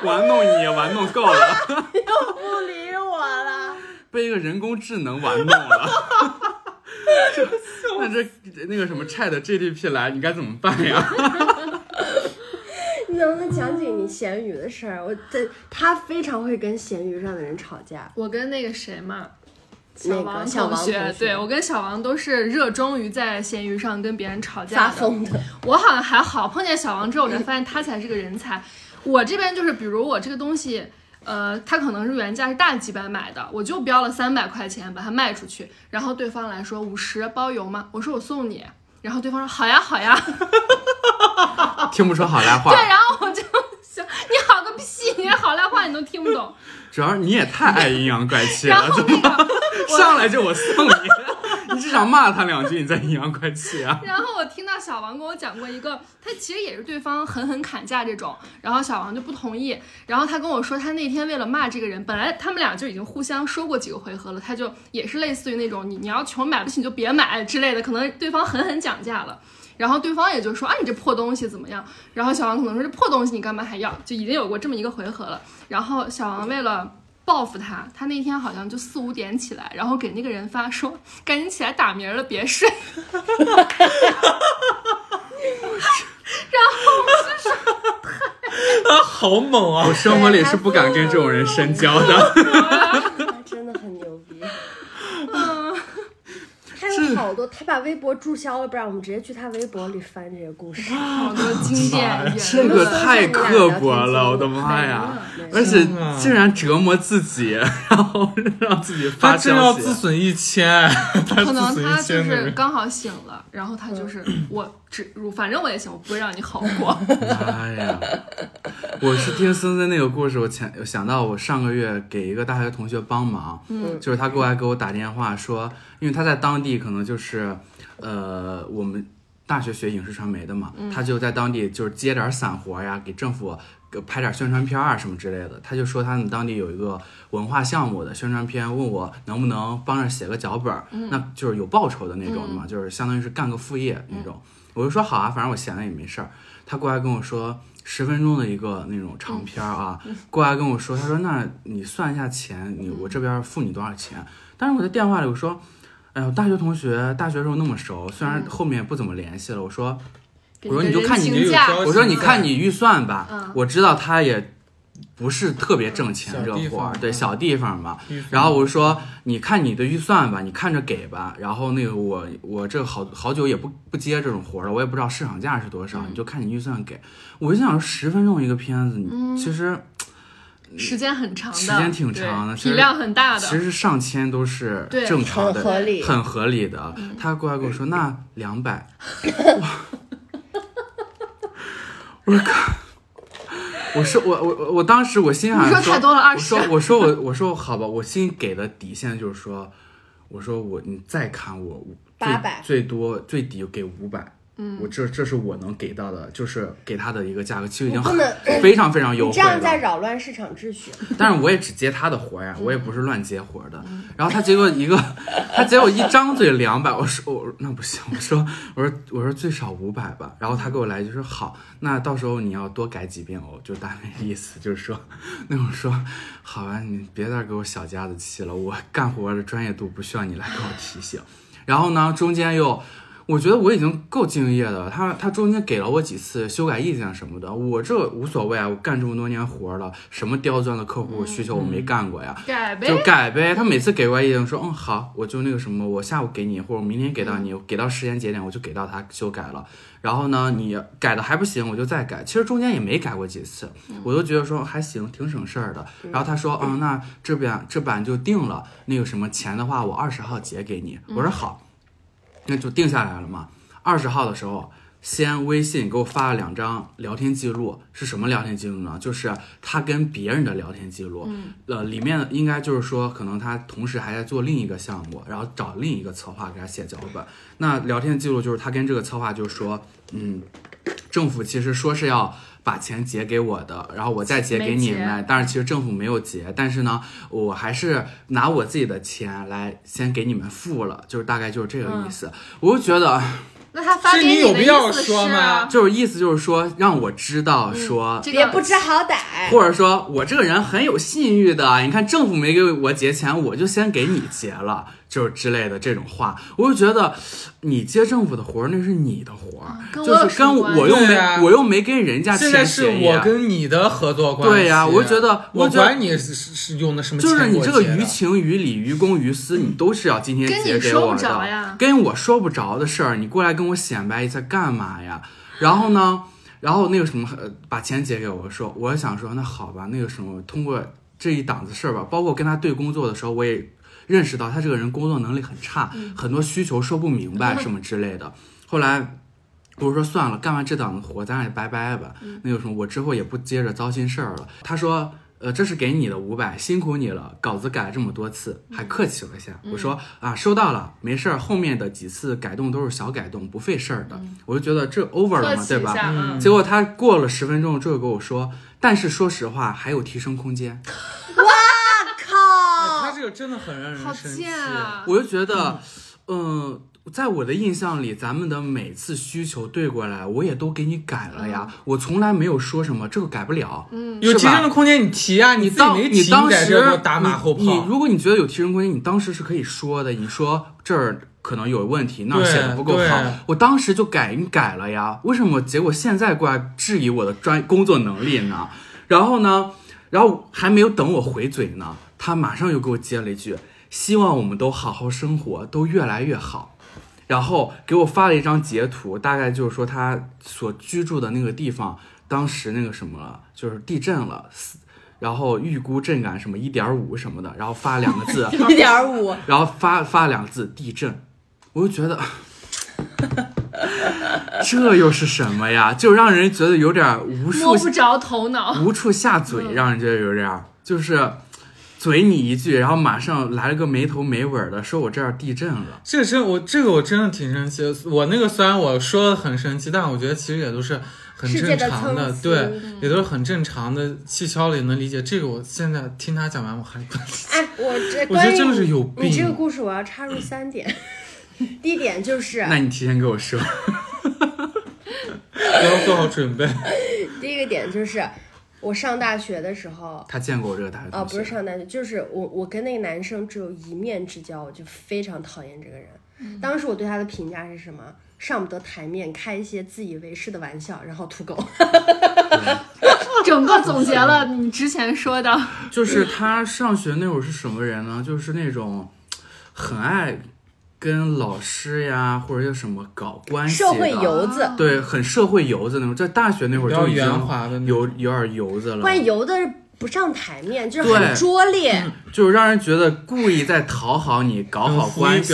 玩弄你玩弄够了，又不理我了？被一个人工智能玩弄了。这 那这那个什么 Chat GDP 来，你该怎么办呀？你能不能讲几个你咸鱼的事儿？我这他非常会跟咸鱼上的人吵架。我跟那个谁嘛，那个王小王学，同学对我跟小王都是热衷于在咸鱼上跟别人吵架的。发疯的，我好像还好，碰见小王之后，我才发现他才是个人才。我这边就是，比如我这个东西，呃，它可能是原价是大几百买的，我就标了三百块钱把它卖出去，然后对方来说五十包邮吗？我说我送你，然后对方说好呀好呀，听不出好赖话 对，，然后我就想你好个屁，你连好赖话你都听不懂。主要是你也太爱阴阳怪气了，然后怎么那个上来就我送你？你至少骂他两句，你再阴阳怪气啊？然后我听到小王跟我讲过一个，他其实也是对方狠狠砍价这种，然后小王就不同意，然后他跟我说，他那天为了骂这个人，本来他们俩就已经互相说过几个回合了，他就也是类似于那种你你要穷买不起你就别买之类的，可能对方狠狠讲价了。然后对方也就说啊，你这破东西怎么样？然后小王可能说这破东西你干嘛还要？就已经有过这么一个回合了。然后小王为了报复他，他那天好像就四五点起来，然后给那个人发说 赶紧起来打鸣了，别睡。他 好猛啊我！生活里是不敢跟这种人深交的。他真的很牛逼。他有好多，他把微博注销了，不然我们直接去他微博里翻这些故事。好多 经典言这个论。太刻薄了，我的妈呀！而且竟然折磨自己，然后让自己发他真要消息。自损一千，可能他就。是刚好醒了，然后他就是我只反正我也行，我不会让你好过。妈呀，我是听森森那个故事，我前我想到我上个月给一个大学同学帮忙，嗯就是他过来给我打电话说，因为他在当地可能就是，呃，我们大学学影视传媒的嘛，他就在当地就是接点散活呀，给政府给拍点宣传片啊什么之类的。他就说他们当地有一个文化项目的宣传片，问我能不能帮着写个脚本儿，那就是有报酬的那种的嘛，就是相当于是干个副业那种。我就说好啊，反正我闲了也没事儿。他过来跟我说十分钟的一个那种长片儿啊，过来跟我说，他说那你算一下钱，你我这边付你多少钱？但是我在电话里我说，哎呦，大学同学，大学时候那么熟，虽然后面不怎么联系了，我说我说你就看你我说你看你预算吧，嗯我知道他也不是特别挣钱这活儿，对小地方嘛。然后我就说你看你的预算吧，你看着给吧。然后那个我我这好好久也不不接这种活儿了，我也不知道市场价是多少，嗯你就看你预算给。我就想说十分钟一个片子，你其实时间很长的，时间挺长的其实体量很大的。其实上千都是对正常的，很合理很合理的。他过来跟我说 那两百，我说靠。我说我我我我当时我心想你说太多了我20说我说我我说好吧，我心给的底线就是说，我说我你再砍我最800最多最低给五百，嗯，我这这是我能给到的，就是给他的一个价格，其实已经很非常非常优惠了。你这样在扰乱市场秩序。但是我也只接他的活呀，我也不是乱接活的。然后他结果一个，他结果一张嘴两百，我说我那不行，我说我说我说最少五百吧。然后他给我来一句说好，那到时候你要多改几遍哦，就大概意思就是说，那我说好啊，你别再给我小家子气了，我干活的专业度不需要你来给我提醒。然后呢，中间又。我觉得我已经够敬业的，他他中间给了我几次修改意见什么的，我这无所谓啊，我干这么多年活了，什么刁钻的客户需求我没干过呀，改呗就，改呗。他每次给过来意见说，嗯好，我就那个什么，我下午给你，或者明天给到你，给到时间节点我就给到他修改了。然后呢，你改的还不行，我就再改。其实中间也没改过几次，我都觉得说还行，挺省事儿的。然后他说，嗯，那这边这版就定了，那个什么钱的话，我二十号结给你。我说好，那就定下来了嘛。二十号的时候，先微信给我发了两张聊天记录，是什么聊天记录呢？就是他跟别人的聊天记录，嗯呃，里面应该就是说，可能他同时还在做另一个项目，然后找另一个策划给他写脚本。那聊天记录就是他跟这个策划就是说，嗯，政府其实说是要把钱结给我的，然后我再结给你们，但是其实政府没有结，但是呢，我还是拿我自己的钱来先给你们付了，就是大概就是这个意思。我就觉得，那他发给你有必要意思说吗就是意思就是说让我知道说。这个别不知好歹。或者说我这个人很有信誉的，你看政府没给我结钱，我就先给你结了，就是之类的这种话，我就觉得你接政府的活儿那是你的活儿，就是跟我又没、啊我又没跟人家现在是签协议，我跟你的合作关系。对呀我觉得我我觉得管你是是是用的什么钱就是你这个于情于理于公于私，你都是要今天结给我说不着的呀，跟我说不着的事儿，你过来跟我显摆一下干嘛呀？然后呢，然后那个什么，呃把钱结给我说，我想说那好吧，那个什么，通过这一档子事儿吧，包括跟他对工作的时候，我也认识到他这个人工作能力很差，很多需求说不明白 什么之类的。后来我说算了，干完这档子活，咱俩拜拜吧。那个什么，我之后也不接着糟心事儿了。他说。呃，这是给你的五百，辛苦你了，稿子改了这么多次，还客气了一下。我说啊，收到了，没事儿，后面的几次改动都是小改动，不费事儿的。我就觉得这 over 了嘛，对吧？嗯，结果他过了十分钟之后跟我说，但是说实话还有提升空间。这个真的很让人好生气。贱啊！我就觉得，嗯、在我的印象里，咱们的每次需求对过来，我也都给你改了呀，我从来没有说什么这个改不了。嗯，有提升的空间，你提啊！你自己没提，你当时打马后你你。如果你觉得有提升空间，你当时是可以说的。你说这儿可能有问题，那写的不够好，我当时就改，你改了呀。为什么结果现在过来质疑我的专工作能力呢？然后呢，然后还没有等我回嘴呢，他马上又给我接了一句：“希望我们都好好生活，都越来越好。”然后给我发了一张截图，大概就是说他所居住的那个地方，当时那个什么了，就是地震了，四然后预估震感什么一点五什么的，然后发两个字，一点五，然后发发两个字地震，我就觉得 这又是什么呀？就让人觉得有点无处摸不着头脑。无处下嘴，让人觉得有点儿就是嘴你一句，然后马上来了个没头没尾的说我这儿地震了。这个真我这个我真的挺生气的。我那个虽然我说的很生气，但我觉得其实也都是很世界的正常的，对，也都是很正常的，气消了也能理解。这个我现在听他讲完，我还不理解。哎，我这 我觉关于得真的是有病。你这个故事，我要插入三点。第一点就是，那你提前给我说，我要做好准备。第一个点就是，我上大学的时候，他见过我这个大学同学啊，不是上大学，就是我我跟那个男生只有一面之交，我就非常讨厌这个人。当时我对他的评价是什么？上不得台面，开一些自以为是的玩笑，然后土狗。整个总结了你之前说的，就是他上学那会儿是什么人呢？就是那种很爱跟老师呀或者有什么搞关系的，社会游子，对，很社会游子那种。在大学那会儿就已经圆滑的那种有有点游子了，关于游的不上台面，就是很拙劣。就是让人觉得故意在讨好你、搞好关系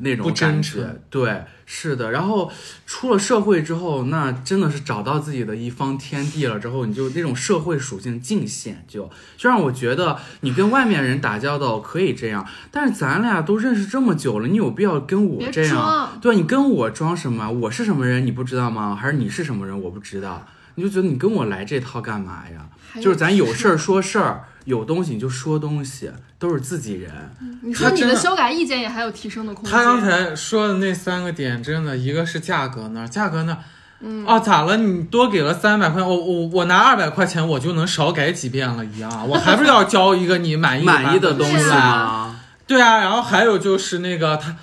那种感觉。对，是的。然后出了社会之后，那真的是找到自己的一方天地了之后，你就那种社会属性尽显，就就让我觉得你跟外面人打交道可以这样，但是咱俩都认识这么久了，你有必要跟我这样？装对，你跟我装什么？我是什么人你不知道吗？还是你是什么人我不知道？你就觉得你跟我来这套干嘛呀？就是咱有事儿说事儿，有东西你就说东西，都是自己人。你说你的的修改意见也还有提升的空间。他刚才说的那三个点，真的，一个是价格那儿，价格那儿，嗯，哦，咋了？你多给了三百块，我我我拿二百块钱，我就能少改几遍了一样，我还不是要交一个你满意满意的东西对啊吗？对啊，然后还有就是那个他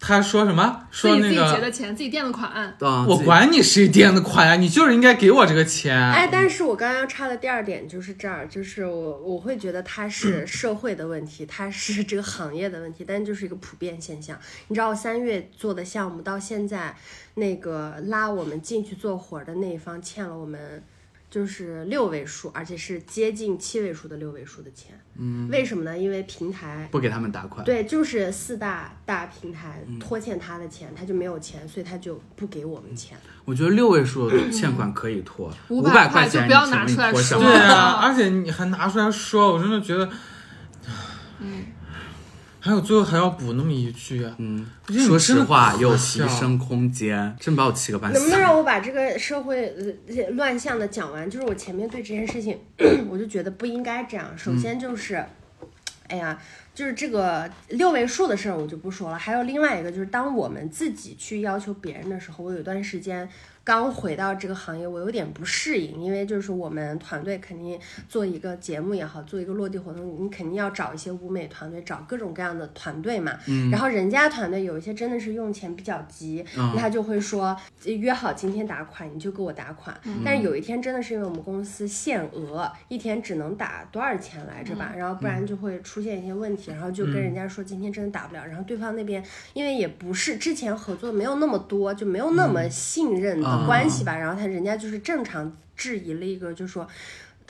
他说什么？自己自己结的钱，自己垫的款，啊，我管你谁垫的款呀，你就是应该给我这个钱。哎，但是我刚刚要插的第二点就是这儿，就是我我会觉得它是 社会的问题，它是这个行业的问题，但就是一个普遍现象。你知道，我三月做的项目到现在，那个拉我们进去做活儿的那一方欠了我们就是六位数，而且是接近七位数的六位数的钱。嗯，为什么呢？因为平台不给他们打款。对，就是四大大平台拖欠他的钱，他就没有钱，所以他就不给我们钱。我觉得六位数的欠款可以拖，五500百块就钱不要拿出来说对啊，而且你还拿出来说，我真的觉得，嗯，还有最后还要补那么一句，嗯，说实话，可有提升空间，真把我气个半死能不。能让我把这个社会呃乱象的讲完？就是我前面对这件事情，我就觉得不应该这样。首先就是，哎呀，就是这个六位数的事儿我就不说了。还有另外一个就是，当我们自己去要求别人的时候，我有一段时间刚回到这个行业，我有点不适应，因为就是我们团队肯定做一个节目也好，做一个落地活动，你肯定要找一些舞美团队，找各种各样的团队嘛。嗯然后人家团队有一些真的是用钱比较急，嗯他就会说约好今天打款，你就给我打款。但是有一天真的是因为我们公司限额，一天只能打多少钱来着吧，然后不然就会出现一些问题，然后就跟人家说今天真的打不了，然后对方那边因为也不是之前合作没有那么多，就没有那么信任的关系吧，然后他人家就是正常质疑了一个，就说。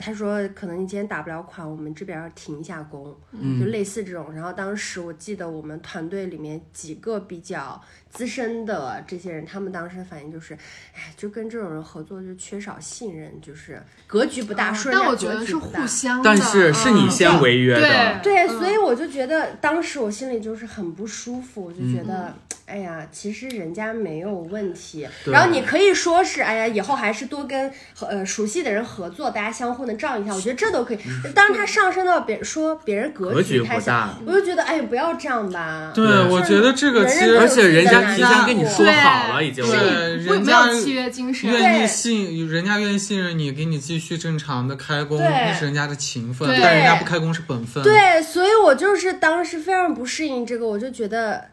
他说：“可能你今天打不了款，我们这边要停一下工，就类似这种。然后当时我记得我们团队里面几个比较资深的这些人，他们当时的反应就是，哎，就跟这种人合作就缺少信任，就是格局不大，说人家但我觉得是格局不大互相的，但是是你嗯先违约的，对对，所以我就觉得当时我心里就是很不舒服，我就觉得，哎呀，其实人家没有问题。然后你可以说是，哎呀，以后还是多跟呃熟悉的人合作，大家相互能照应一下，我觉得这都可以。当他上升到别说别人格格局太小不大，我就觉得，哎，不要这样吧。对，我觉得这个其实人人都有而且人家提前跟你说好了，已经是对人家没有契约精神，愿意信，人家愿意信任你，给你继续正常的开工，那是人家的情分，对但人家不开工是本分，，对，所以我就是当时非常不适应这个，我就觉得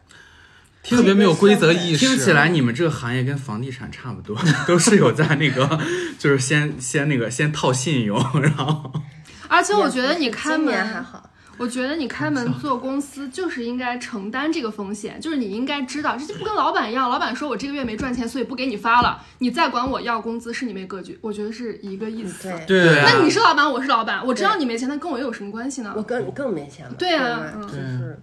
特别没有规则意识。听起来你们这个行业跟房地产差不多，都是有在那个，就是先先那个先套信用，然后而且我觉得你开门还，好。我觉得你开门做公司就是应该承担这个风险，就是你应该知道，这就不跟老板一样，老板说我这个月没赚钱，所以不给你发了，你再管我要工资，是你没格局，我觉得是一个意思。嗯对，对啊那你是老板，我是老板，我知道你没钱，那跟我又有什么关系呢？我更更没钱了。对啊就是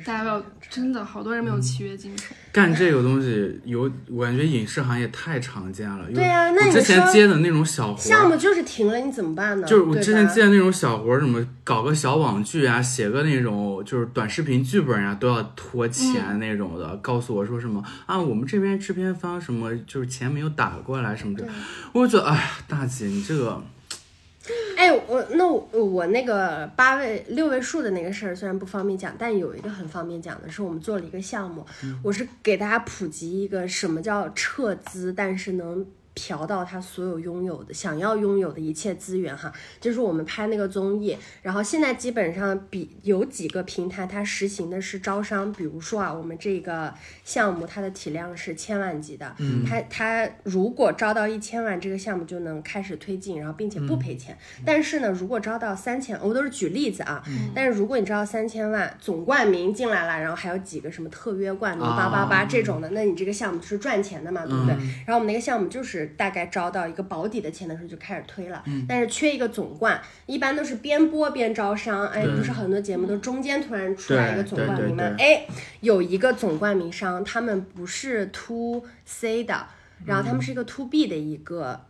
大家要真的好多人没有契约精神。干这个东西有，我感觉影视行业太常见了。对啊那你我之前接的那种小活儿，项目就是停了，你怎么办呢？就是我之前接的那种小活儿，什么搞个小网剧啊，写个那种就是短视频剧本呀、都要拖钱那种的。告诉我说什么啊，我们这边制片方什么就是钱没有打过来什么的，我就觉得哎呀，大姐你这个哎，我那我我那个八位六位数的那个事儿虽然不方便讲，但有一个很方便讲的是，我们做了一个项目，我是给大家普及一个什么叫撤资，但是能。嫖到他所有拥有的、想要拥有的一切资源哈，就是我们拍那个综艺，然后现在基本上比有几个平台它实行的是招商，比如说啊，我们这个项目它的体量是千万级的，嗯，它它如果招到一千万，这个项目就能开始推进，然后并且不赔钱。但是呢，如果招到三千，我都是举例子啊，但是如果你招到三千万，总冠名进来了，然后还有几个什么特约冠名八八八这种的，那你这个项目是赚钱的嘛，对不对？然后我们那个项目就是大概招到一个保底的钱的时候就开始推了，但是缺一个总冠，一般都是边播边招商，哎，不是很多节目都中间突然出来一个总冠名嘛对，对。哎，有一个总冠名商，他们不是 to C 的，然后他们是一个 to B 的一个。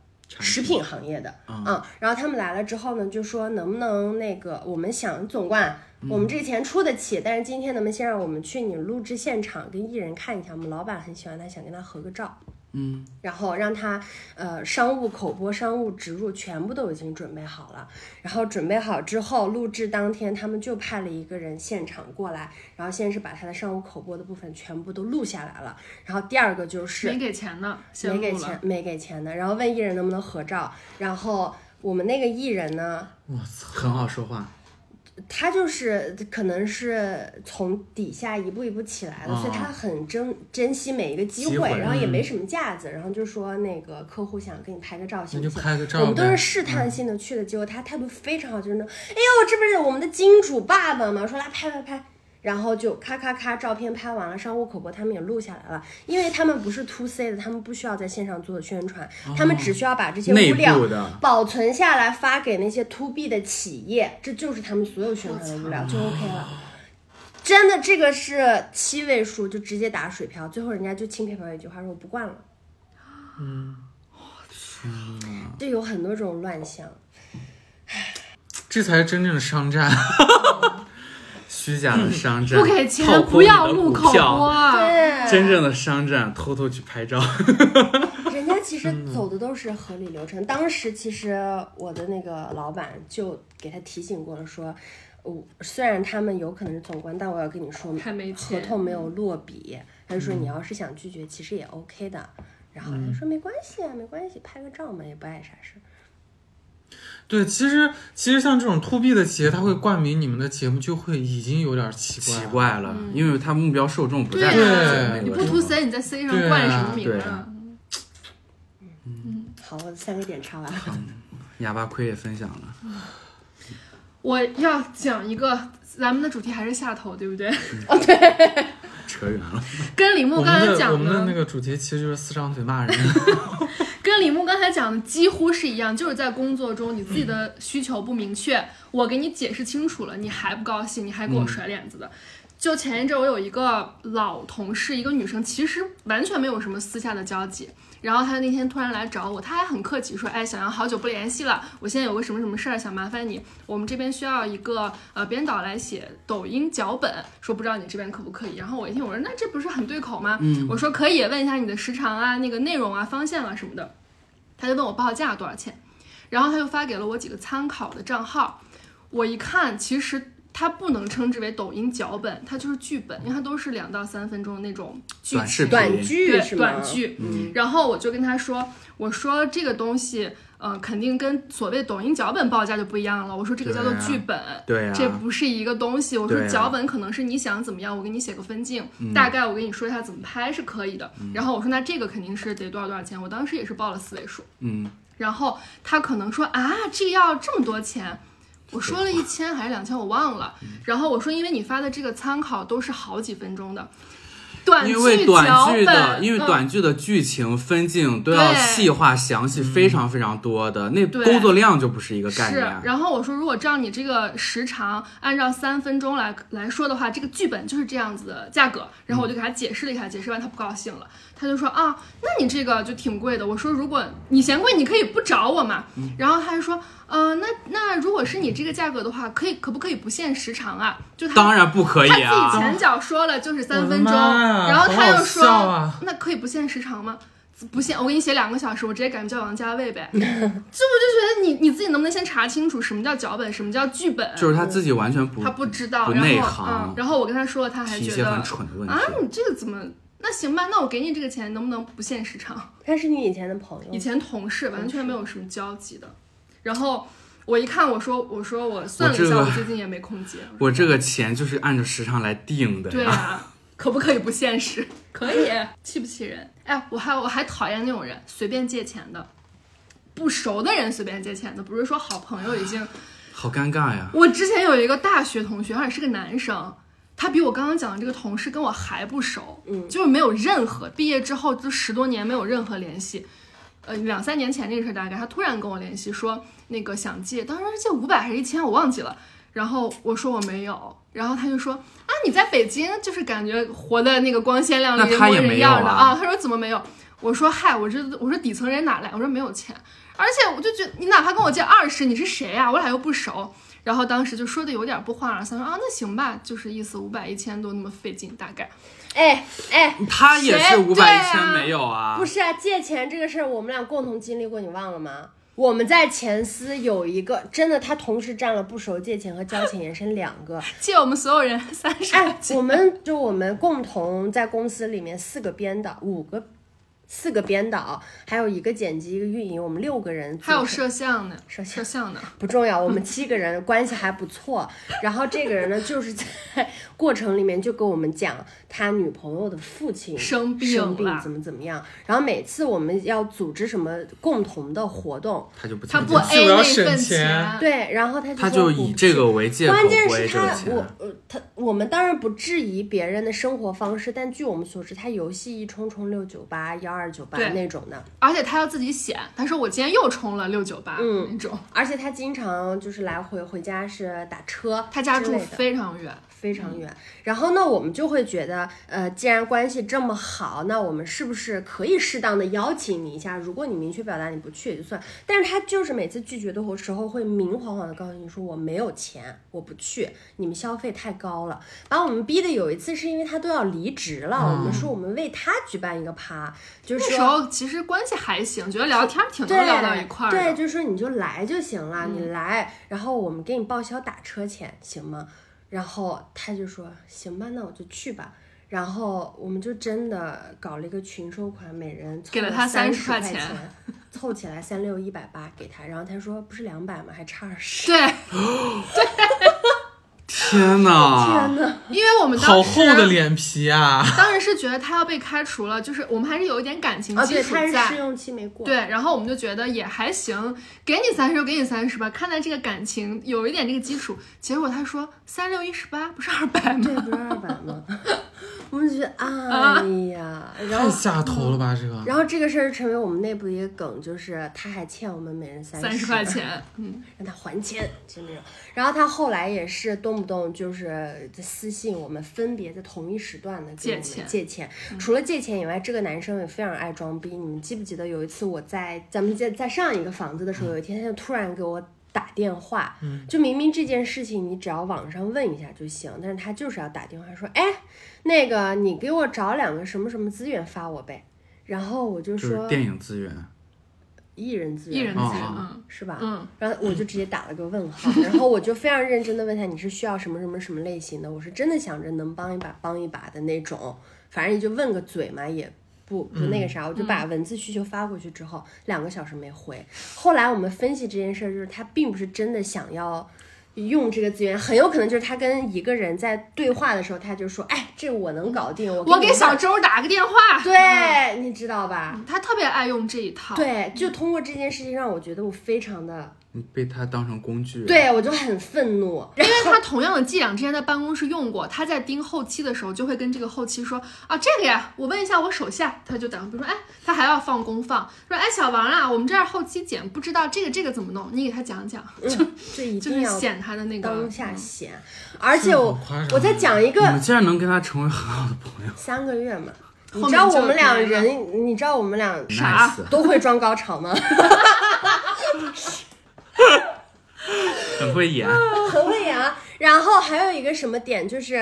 食品行业的，嗯，然后他们来了之后呢，就说能不能那个，我们想总冠，我们这个钱出得起，但是今天能不能先让我们去你录制现场跟艺人看一下，我们老板很喜欢他，想跟他合个照，嗯，然后让他呃商务口播、商务植入全部都已经准备好了，然后准备好之后，录制当天他们就派了一个人现场过来，然后先是把他的商务口播的部分全部都录下来了，然后第二个就是没给钱呢，没给，钱没给钱的，然后问艺人能不能合照，然后我们那个艺人呢，我操很好说话。他就是可能是从底下一步一步起来的，哦所以他很珍珍惜每一个机机会然后也嗯没什么架子，然后就说那个客户想跟你拍个照行不行？拍个照。我们都是试探性的去的，结果他态度非常好，就是那种，哎呦，这不是我们的金主爸爸吗？说来拍拍拍，然后就咔咔咔，照片拍完了，商务口播他们也录下来了，因为他们不是 to C 的，他们不需要在线上做宣传，他们只需要把这些物料保存下来发给那些 to B 的企业，这就是他们所有宣传的物料，就 OK 了。真的，这个是七位数就直接打水漂，最后人家就轻飘飘一句话说我不惯了。嗯，就有很多种乱象。这才是真正的商战。虚假的商战，不给钱套不要录口播。啊对，真正的商战，偷偷去拍照。人家其实走的都是合理流程。当时其实我的那个老板就给他提醒过了，说，我虽然他们有可能是总关，但我要跟你说，合同没有落笔。他就说你要是想拒绝，其实也 OK 的。然后他说没关系啊，没关系，拍个照嘛，也不碍啥事。对，其实其实像这种 to B 的企业，它会冠名你们的节目，就会已经有点奇怪奇了。怪了，因为他目标受众不对在啊，那个你不 to C，你在 C 上冠什么名对啊？好，我的三个点插完了。哑巴亏也分享了，我要讲一个，咱们的主题还是下头，对不对？哦对？扯远了。跟李牧刚才讲的讲我们的那个主题其实就是四张嘴骂人。跟李牧刚才讲的几乎是一样，就是在工作中你自己的需求不明确，我给你解释清楚了，你还不高兴，你还给我甩脸子的。就前一阵我有一个老同事，一个女生，其实完全没有什么私下的交集。然后他那天突然来找我，他还很客气说：“哎，小杨，好久不联系了，我现在有个什么什么事儿想麻烦你，我们这边需要一个呃编导来写抖音脚本，说不知道你这边可不可以。”然后我一听，我说：“那这不是很对口吗？”嗯，我说可以，问一下你的时长啊、那个内容啊、方向啊什么的。他就问我报价多少钱，然后他就发给了我几个参考的账号，我一看，其实它不能称之为抖音脚本，它就是剧本，因为它都是两到三分钟的那种剧情短视频短剧对？短剧。然后我就跟他说，我说这个东西，呃，肯定跟所谓抖音脚本报价就不一样了。我说这个叫做剧本，对啊这不是一个东西。我说脚本可能是你想怎么样，我给你写个分镜，嗯大概我跟你说一下怎么拍是可以的。然后我说那这个肯定是得多少多少钱，我当时也是报了四位数。嗯，然后他可能说啊，这个要这么多钱。我说了一千还是两千，我忘了。嗯。然后我说，因为你发的这个参考都是好几分钟的，短剧因为短剧的，因为嗯短剧的剧情分镜都要细化详细，非常非常多的，那工作量就不是一个概是念。，然后我说，如果照你这个时长，按照三分钟来来说的话，这个剧本就是这样子的价格。然后我就给他解释了一下，解释完他不高兴了，他就说啊，那你这个就挺贵的。我说，如果你嫌贵，你可以不找我嘛。然后他就说，呃，那那如果是你这个价格的话，可以可不可以不限时长啊？就他当然不可以他自己啊！前脚说了就是三分钟，然后他又好好说、啊那可以不限时长吗？不限，我给你写两个小时，我直接改名叫王家卫呗。这我就觉得你你自己能不能先查清楚什么叫脚本，什么叫剧本？就是他自己完全不他不知道，不然后内行嗯，然后我跟他说了，他还觉得些很蠢的问题啊，。你这个怎么？那行吧，那我给你这个钱，能不能不限时长？他是你以前的朋友，以前同事完全没有什么交集的，然后我一看，我说我说我算了一下，我这个我最近也没空接。我这个钱就是按照时长来定的。对啊，可不可以不现实？可以，气不气人？哎，我还我还讨厌那种人随便借钱的，不熟的人随便借钱的，不是说好朋友已经。好尴尬呀！我之前有一个大学同学，而且是个男生，他比我刚刚讲的这个同事跟我还不熟，嗯就是没有任何毕业之后就十多年没有任何联系。呃，两三年前这个事儿大概，他突然跟我联系说那个想借，当时是借五百还是一千，我忘记了。然后我说我没有，然后他就说啊你在北京就是感觉活的那个光鲜亮丽、人模他也没有人样的啊他说怎么没有？我说嗨，我这我说底层人哪来？我说没有钱，而且我就觉得你哪怕跟我借二十，你是谁呀、我俩又不熟。然后当时就说的有点不欢而散，说啊那行吧，就是意思五百一千多那么费劲，大概。哎哎，他也是五百一千没有啊？不是啊，借钱这个事儿我们俩共同经历过，你忘了吗？我们在前司有一个真的，他同时占了不熟借钱和交钱延伸两个。借我们所有人三十哎，我们就我们共同在公司里面四个编导，五个，四个编导，还有一个剪辑，一个运营，我们六个人，还有摄像呢，摄像摄像呢。不重要，我们七个人关系还不错。然后这个人呢，就是在过程里面就跟我们讲他女朋友的父亲生病了生病怎么怎么样。然后每次我们要组织什么共同的活动，他就不他不参加 A 那份省钱？钱，对，然后他就他就以这个为借口关键是他。我呃，他我们当然不质疑别人的生活方式，但据我们所知，他游戏一充充六九八、幺二九八那种的，而且他要自己写，他说我今天又充了六九八嗯。那种。而且他经常就是来回回家是打车，他家住的。非常远，非常远。然后呢，我们就会觉得，呃，既然关系这么好，那我们是不是可以适当的邀请你一下？如果你明确表达你不去也就算，但是他就是每次拒绝的时候会明晃晃的告诉你说我没有钱，我不去，你们消费太高了，把我们逼的有一次是因为他都要离职了，我们说我们为他举办一个趴，就是说那时候其实关系还行，觉得聊天挺能对聊到一块儿对，就是说你就来就行了，你来，然后我们给你报销打车钱，行吗？然后他就说行吧，那我就去吧。然后我们就真的搞了一个群收款，每人凑给了他三30块钱钱，凑起来三六一百八给他。然后他说不是两百吗？还差二十。对，天哪！天呐，因为我们好当时厚的脸皮啊！当时是觉得他要被开除了，就是我们还是有一点感情基础在。他是试用期没过。对，然后我们就觉得也还行，给你三十就给你三十吧，看在这个感情有一点这个基础。结果他说三六一十八不是二百对，吗？不是二百吗？我们就觉得，哎呀，然后太下头了吧，这个。然后这个事儿成为我们内部的一个梗，就是他还欠我们每人三三十块钱，嗯，让他还钱，就那种。然后他后来也是动不动就是私信我们，分别在同一时段的给我们借钱借钱。除了借钱以外，这个男生也非常爱装逼。你们记不记得有一次我在咱们在在上一个房子的时候，有一天他就突然给我。打电话，就明明这件事情你只要网上问一下就行，但是他就是要打电话说，哎，那个你给我找两个什么什么资源发我呗，然后我就说就电影资源，艺人资源，艺人资源，哦嗯是吧？嗯，然后我就直接打了个问号，然后我就非常认真的问他你是需要什么什么什么类型的，我是真的想着能帮一把帮一把的那种，反正也就问个嘴嘛，也不不那个啥，我就把文字需求发过去之后，两个小时没回。后来我们分析这件事儿，就是他并不是真的想要。用这个资源，很有可能就是他跟一个人在对话的时候，他就说：“哎，这我能搞定，我我给小周打个电话，对，你知道吧？他特别爱用这一套，对，就通过这件事情让我觉得我非常的，你被他当成工具。，对我就很愤怒。因为他同样的伎俩之前在办公室用过，他在盯后期的时候就会跟这个后期说啊这个呀，我问一下我手下，他就等，比如说哎，他还要放公放，说哎小王啊，我们这儿后期剪不知道这个这个怎么弄，你给他讲讲，就就一就是定要显他的那个当下显，而且我我再讲一个你们竟然能跟他成为很好的朋友，三个月嘛，你知道我们俩人，你知道我们俩啥都会装高潮吗？很会演。很会演啊。然后还有一个什么点就是。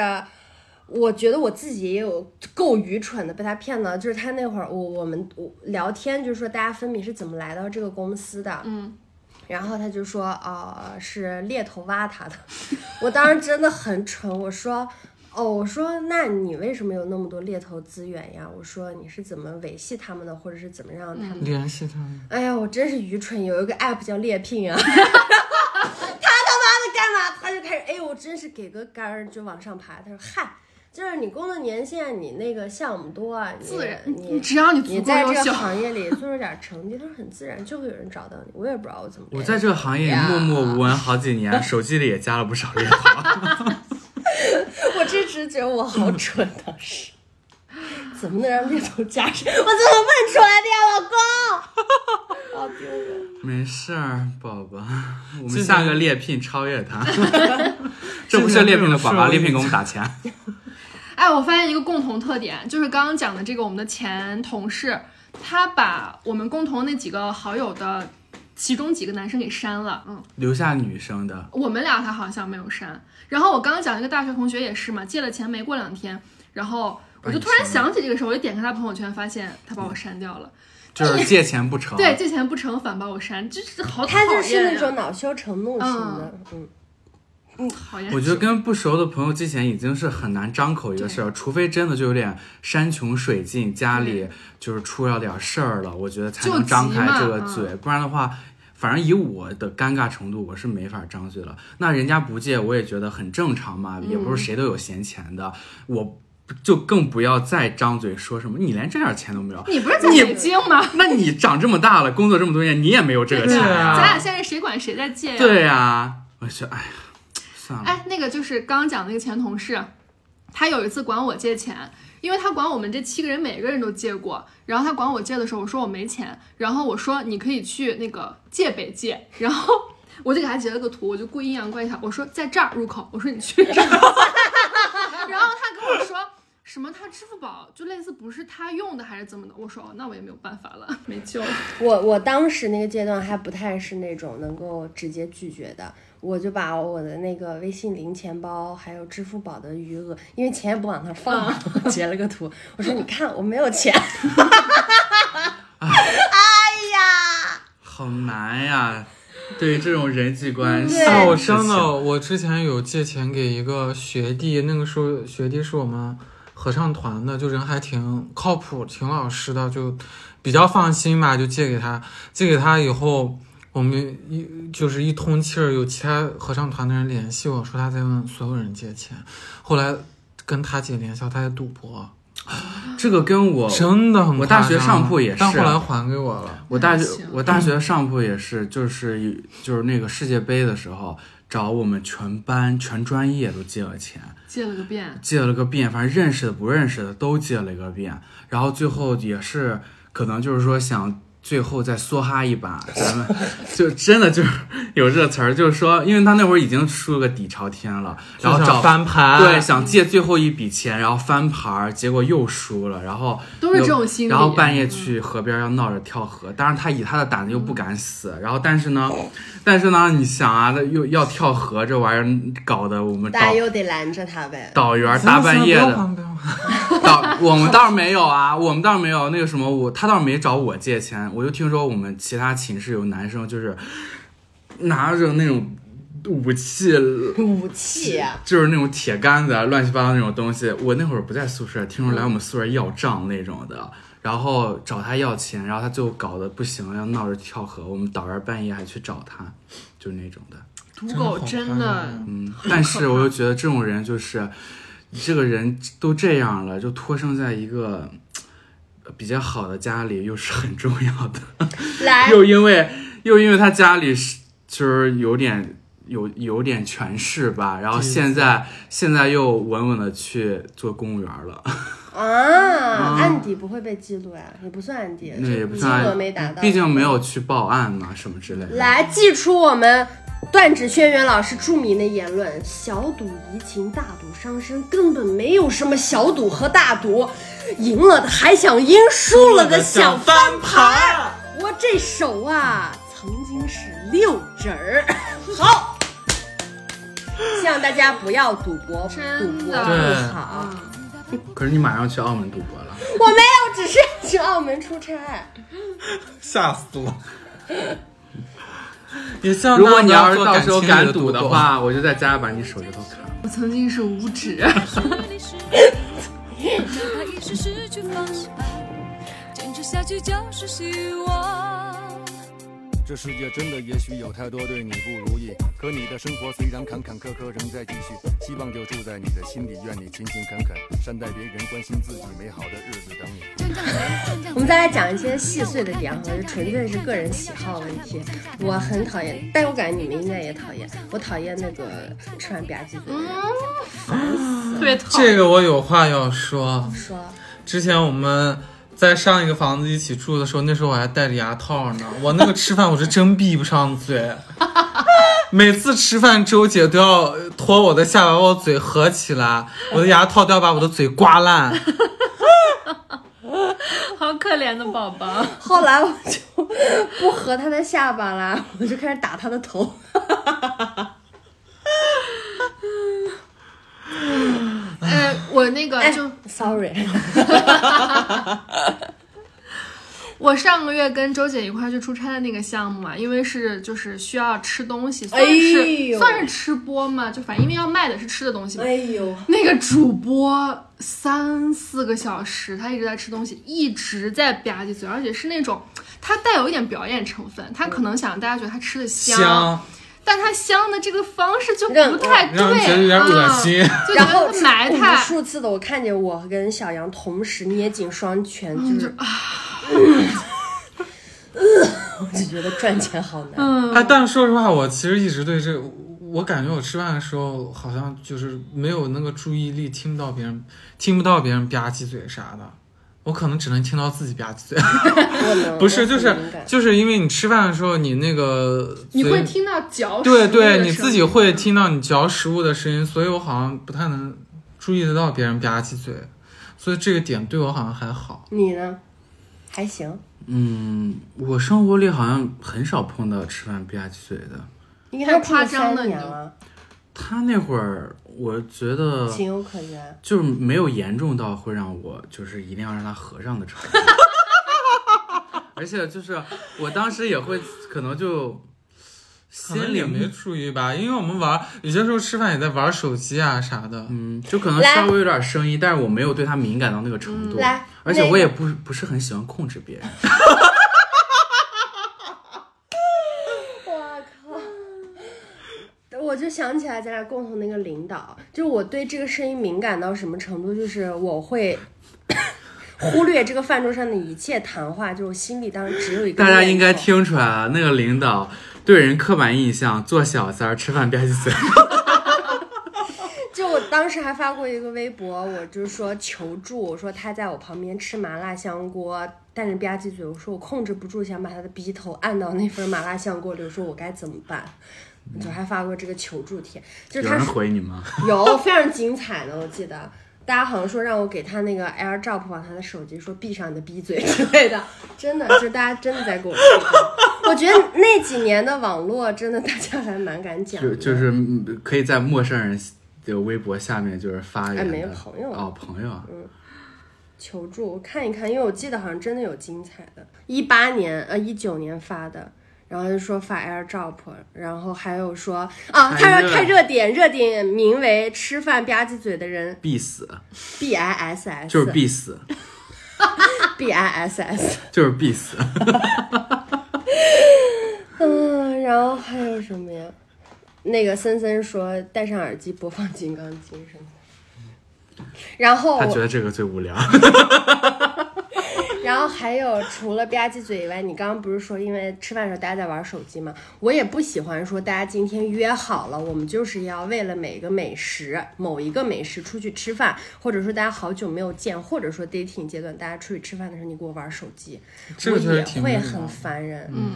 我觉得我自己也有够愚蠢的被他骗了，就是他那会儿我我们我聊天就是说大家分别是怎么来到这个公司的，嗯，然后他就说呃是猎头挖他的，我当时真的很蠢，我说哦我说那你为什么有那么多猎头资源呀？我说你是怎么维系他们的，或者是怎么让他们联系他们，哎呀，我真是愚蠢，有一个 app 叫猎聘啊，他他妈的干嘛？他就开始，哎，我真是给个杆儿就往上爬。他说，嗨，就是你工作年限，你那个项目多啊，你自然，你只要你你在这个，行业里做出点成绩，他说很自然，就会有人找到你。我也不知道我怎么。我在这个行业里默默无闻好几年，手机里也加了不少猎头。我这直觉得我好蠢，当时怎么能让猎头加深？我怎么问出来的呀，老公？好丢人。没事儿，宝宝，我们下个猎聘超越他。这不是猎聘的广告，猎聘给我们打钱。哎，我发现一个共同特点，就是刚刚讲的这个我们的前同事，他把我们共同那几个好友的其中几个男生给删了，嗯，留下女生的，我们俩他好像没有删。然后我刚刚讲那个大学同学也是嘛，借了钱没过两天，然后我就突然想起这个事儿，我就点开他朋友圈，发现他把我删掉了。就是借钱不成。对，借钱不成反把我删，这是好讨他厌他。就是那种恼羞成怒型的，嗯嗯。讨厌。我觉得跟不熟的朋友借钱已经是很难张口一个事儿，除非真的就有点山穷水尽，家里就是出了点事儿了，我觉得才能张开这个嘴，不然的话。反正以我的尴尬程度，我是没法张嘴了。那人家不借，我也觉得很正常嘛，也不是谁都有闲钱的，我就更不要再张嘴说什么你连这点钱都没有。你不是在北京吗？那你长这么大了，工作这么多年，你也没有这个钱咱俩现在谁管谁在借呀？对呀、我就哎呀，算了。哎，那个就是刚刚讲那个前同事，他有一次管我借钱，因为他管我们这七个人每个人都借过，然后他管我借的时候，我说我没钱，然后我说你可以去那个借呗借，然后我就给他截了个图，我就故意阴阳怪气，我说在这儿入口，我说你去这儿，然后他跟我说。什么？他支付宝就类似不是他用的还是怎么的？我说，那我也没有办法了，没救了。我我当时那个阶段还不太是那种能够直接拒绝的，我就把我的那个微信零钱包还有支付宝的余额，因为钱也不往那儿放 截了个图，我说你看我没有钱，哎呀好难呀，对于这种人际关系，我真的，我之前有借钱给一个学弟，那个时候学弟是我们合唱团的，就人还挺靠谱、挺老实的，就比较放心吧，就借给他。借给他以后，我们一就是一通气儿，有其他合唱团的人联系我说他在问所有人借钱，后来跟他姐联系，他在赌博，这个跟我真的很我大学上铺也是但后来还给我了。我大学我大学上铺也是，就是就是那个世界杯的时候，找我们全班全专业都借了钱，借了个遍，借了个遍，反正认识的不认识的都借了一个遍，然后最后也是可能就是说想。最后再梭哈一把，咱们就真的就是有这词儿，就是说，因为他那会儿已经输了个底朝天了，然后找翻盘，对，想借最后一笔钱，然后翻盘儿，结果又输了，然后都是这种心理。然后半夜去河边要闹着跳河，当然他以他的胆子又不敢死，然后但是呢，但是呢，你想啊，他又要跳河，这玩意儿搞得我们导大家又得拦着他呗。导员大半夜的导，我们倒是没有啊，我们倒是没有那个什么，我他倒是没找我借钱，我就听说我们其他寝室有男生就是拿着那种武器。武器呀、就是那种铁杆子啊，乱七八糟那种东西。我那会儿不在宿舍，听说来我们宿舍要账那种的，然后找他要钱，然后他最后搞得不行，要闹着跳河。我们导员半夜还去找他，就那种的。赌狗真的，嗯，但是我又觉得这种人就是，你这个人都这样了，就托生在一个呃比较好的家里，又是很重要的。来，又因为又因为他家里是就是有点有有点权势吧，然后现在现在又稳稳的去做公务员了，啊，案底不会被记录呀，也不算案底，那也不金算额没达到，毕竟没有去报案嘛，什么之类的。来记出我们段芷轩辕老师著名的言论：小赌怡情，大赌伤身，根本没有什么小赌和大赌，赢了的还想赢，输了的想翻盘。我这手啊，曾经是六指儿。好，希望大家不要赌博，赌博不好。可是你马上去澳门赌博了，我没有，只是去澳门出差。吓死了。也希望如果你要是到时候敢赌，的话，我就在家把你手指头砍了。我曾经是五指。哪怕一时失去方向，坚持下去就是希望。这世界真的也许有太多对你不如意，可你的生活虽然坎坎坷坷仍在继续，希望就住在你的心里，愿你勤勤恳恳，善待别人，关心自己，美好的日子等你。我们再来讲一些细碎的点，哈，就纯粹是个人喜好问题。我很讨厌，但我感觉你们应该也讨厌。我讨厌那个吃完吧唧嘴的人，烦死了。特别讨这个我有话要说。说之前我们在上一个房子一起住的时候，那时候我还戴着牙套呢。我那个吃饭我是真闭不上嘴，每次吃饭周姐都要托我的下巴把我嘴合起来，我的牙套都要把我的嘴刮烂。好可怜的宝宝。后来我就不合他的下巴啦，我就开始打他的头。呃，我那个哎就，sorry，我 我上个月跟周姐一块儿去出差的那个项目嘛，因为是就是需要吃东西，算是、哎算是吃播嘛，就反正因为要卖的是吃的东西嘛。哎呦，那个主播三四个小时，他一直在吃东西，一直在吧唧嘴，而且是那种他带有一点表演成分，他可能想让大家觉得他吃的香，但他香的这个方式就让不太对，让人觉得有点恶心。啊、就然后埋无汰。数次的，我看见我跟小杨同时捏紧双拳，就是啊，我就觉得赚钱好难。嗯，哎，但说实话，我其实一直对这，我感觉我吃饭的时候好像就是没有那个注意力，听不到别人，听不到别人吧唧嘴啥的，我可能只能听到自己吧唧嘴。不是，就是就是因为你吃饭的时候，你那个嘴你会听到嚼对食物对，你的声音自己会听到你嚼食物的声音，所以我好像不太能注意得到别人吧唧嘴，所以这个点对我好像还好。你呢？还行，嗯，我生活里好像很少碰到吃饭吧唧嘴的。应该还夸张的你都年了，他那会儿，我觉得情有可原。就是没有严重到会让我就是一定要让他合上的程度。而且就是我当时也会可能就心里没注意吧，因为我们玩有些时候吃饭也在玩手机啊啥的。嗯，就可能稍微有点声音，但是我没有对他敏感到那个程度。来而且我也不不是很喜欢控制别人。我靠！我就想起来咱俩共同那个领导，就是我对这个声音敏感到什么程度，就是我会 忽略这个饭桌上的一切谈话，就我心里当时只有一个。大家应该。听出来了，那个领导对人刻板印象，做小三儿，吃饭吧唧嘴。就我当时还发过一个微博，我就是说求助，我说他在我旁边吃麻辣香锅，但是吧唧嘴，我说我控制不住，想把他的鼻头按到那份麻辣香锅里，我说我该怎么办？我就还发过这个求助帖，就是他回你吗？有非常精彩的，我记得大家好像说让我给他那个 AirDrop 往他的手机说闭上你的逼嘴之类的，真的就是大家真的在给我吹风。我觉得那几年的网络真的大家还蛮敢讲的，就就是嗯可以在陌生人的微博下面就是发言的。哎没有朋友哦，朋友嗯。求助，我看一看，因为我记得好像真的有精彩的，一八年呃一九年发的。然后就说发 AirDrop，然后还有说啊，他说看热点，热点名为“吃饭吧唧嘴的人必死，”，B I S S，就是必死，B I S S，就是必死。嗯，然后还有什么呀？那个森森说戴上耳机播放《金刚经》什么的，然后他觉得这个最无聊。然后还有除了吧唧嘴以外，你刚刚不是说因为吃饭的时候大家在玩手机吗？我也不喜欢说大家今天约好了，我们就是要为了每个美食、某一个美食出去吃饭，或者说大家好久没有见，或者说 dating 阶段大家出去吃饭的时候你给我玩手机，这个确我也会很烦人。嗯，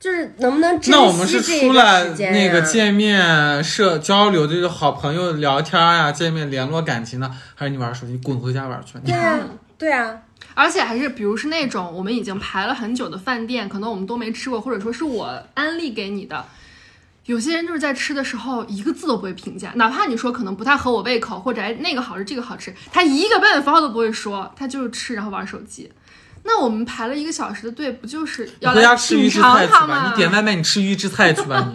就是能不能珍惜那我们是这个出来时间那个见面社交流，就是好朋友聊天呀、见面联络感情的，还是你玩手机滚回家玩去？对啊，对啊，而且还是比如是那种我们已经排了很久的饭店，可能我们都没吃过，或者说是我安利给你的。有些人就是在吃的时候一个字都不会评价，哪怕你说可能不太合我胃口，或者哎那个好吃这个好吃，他一个标点符号都不会说，他就是吃然后玩手机。那我们排了一个小时的队，不就是要来品尝菜去吧，它吗？你点外卖你吃预制菜去吧你。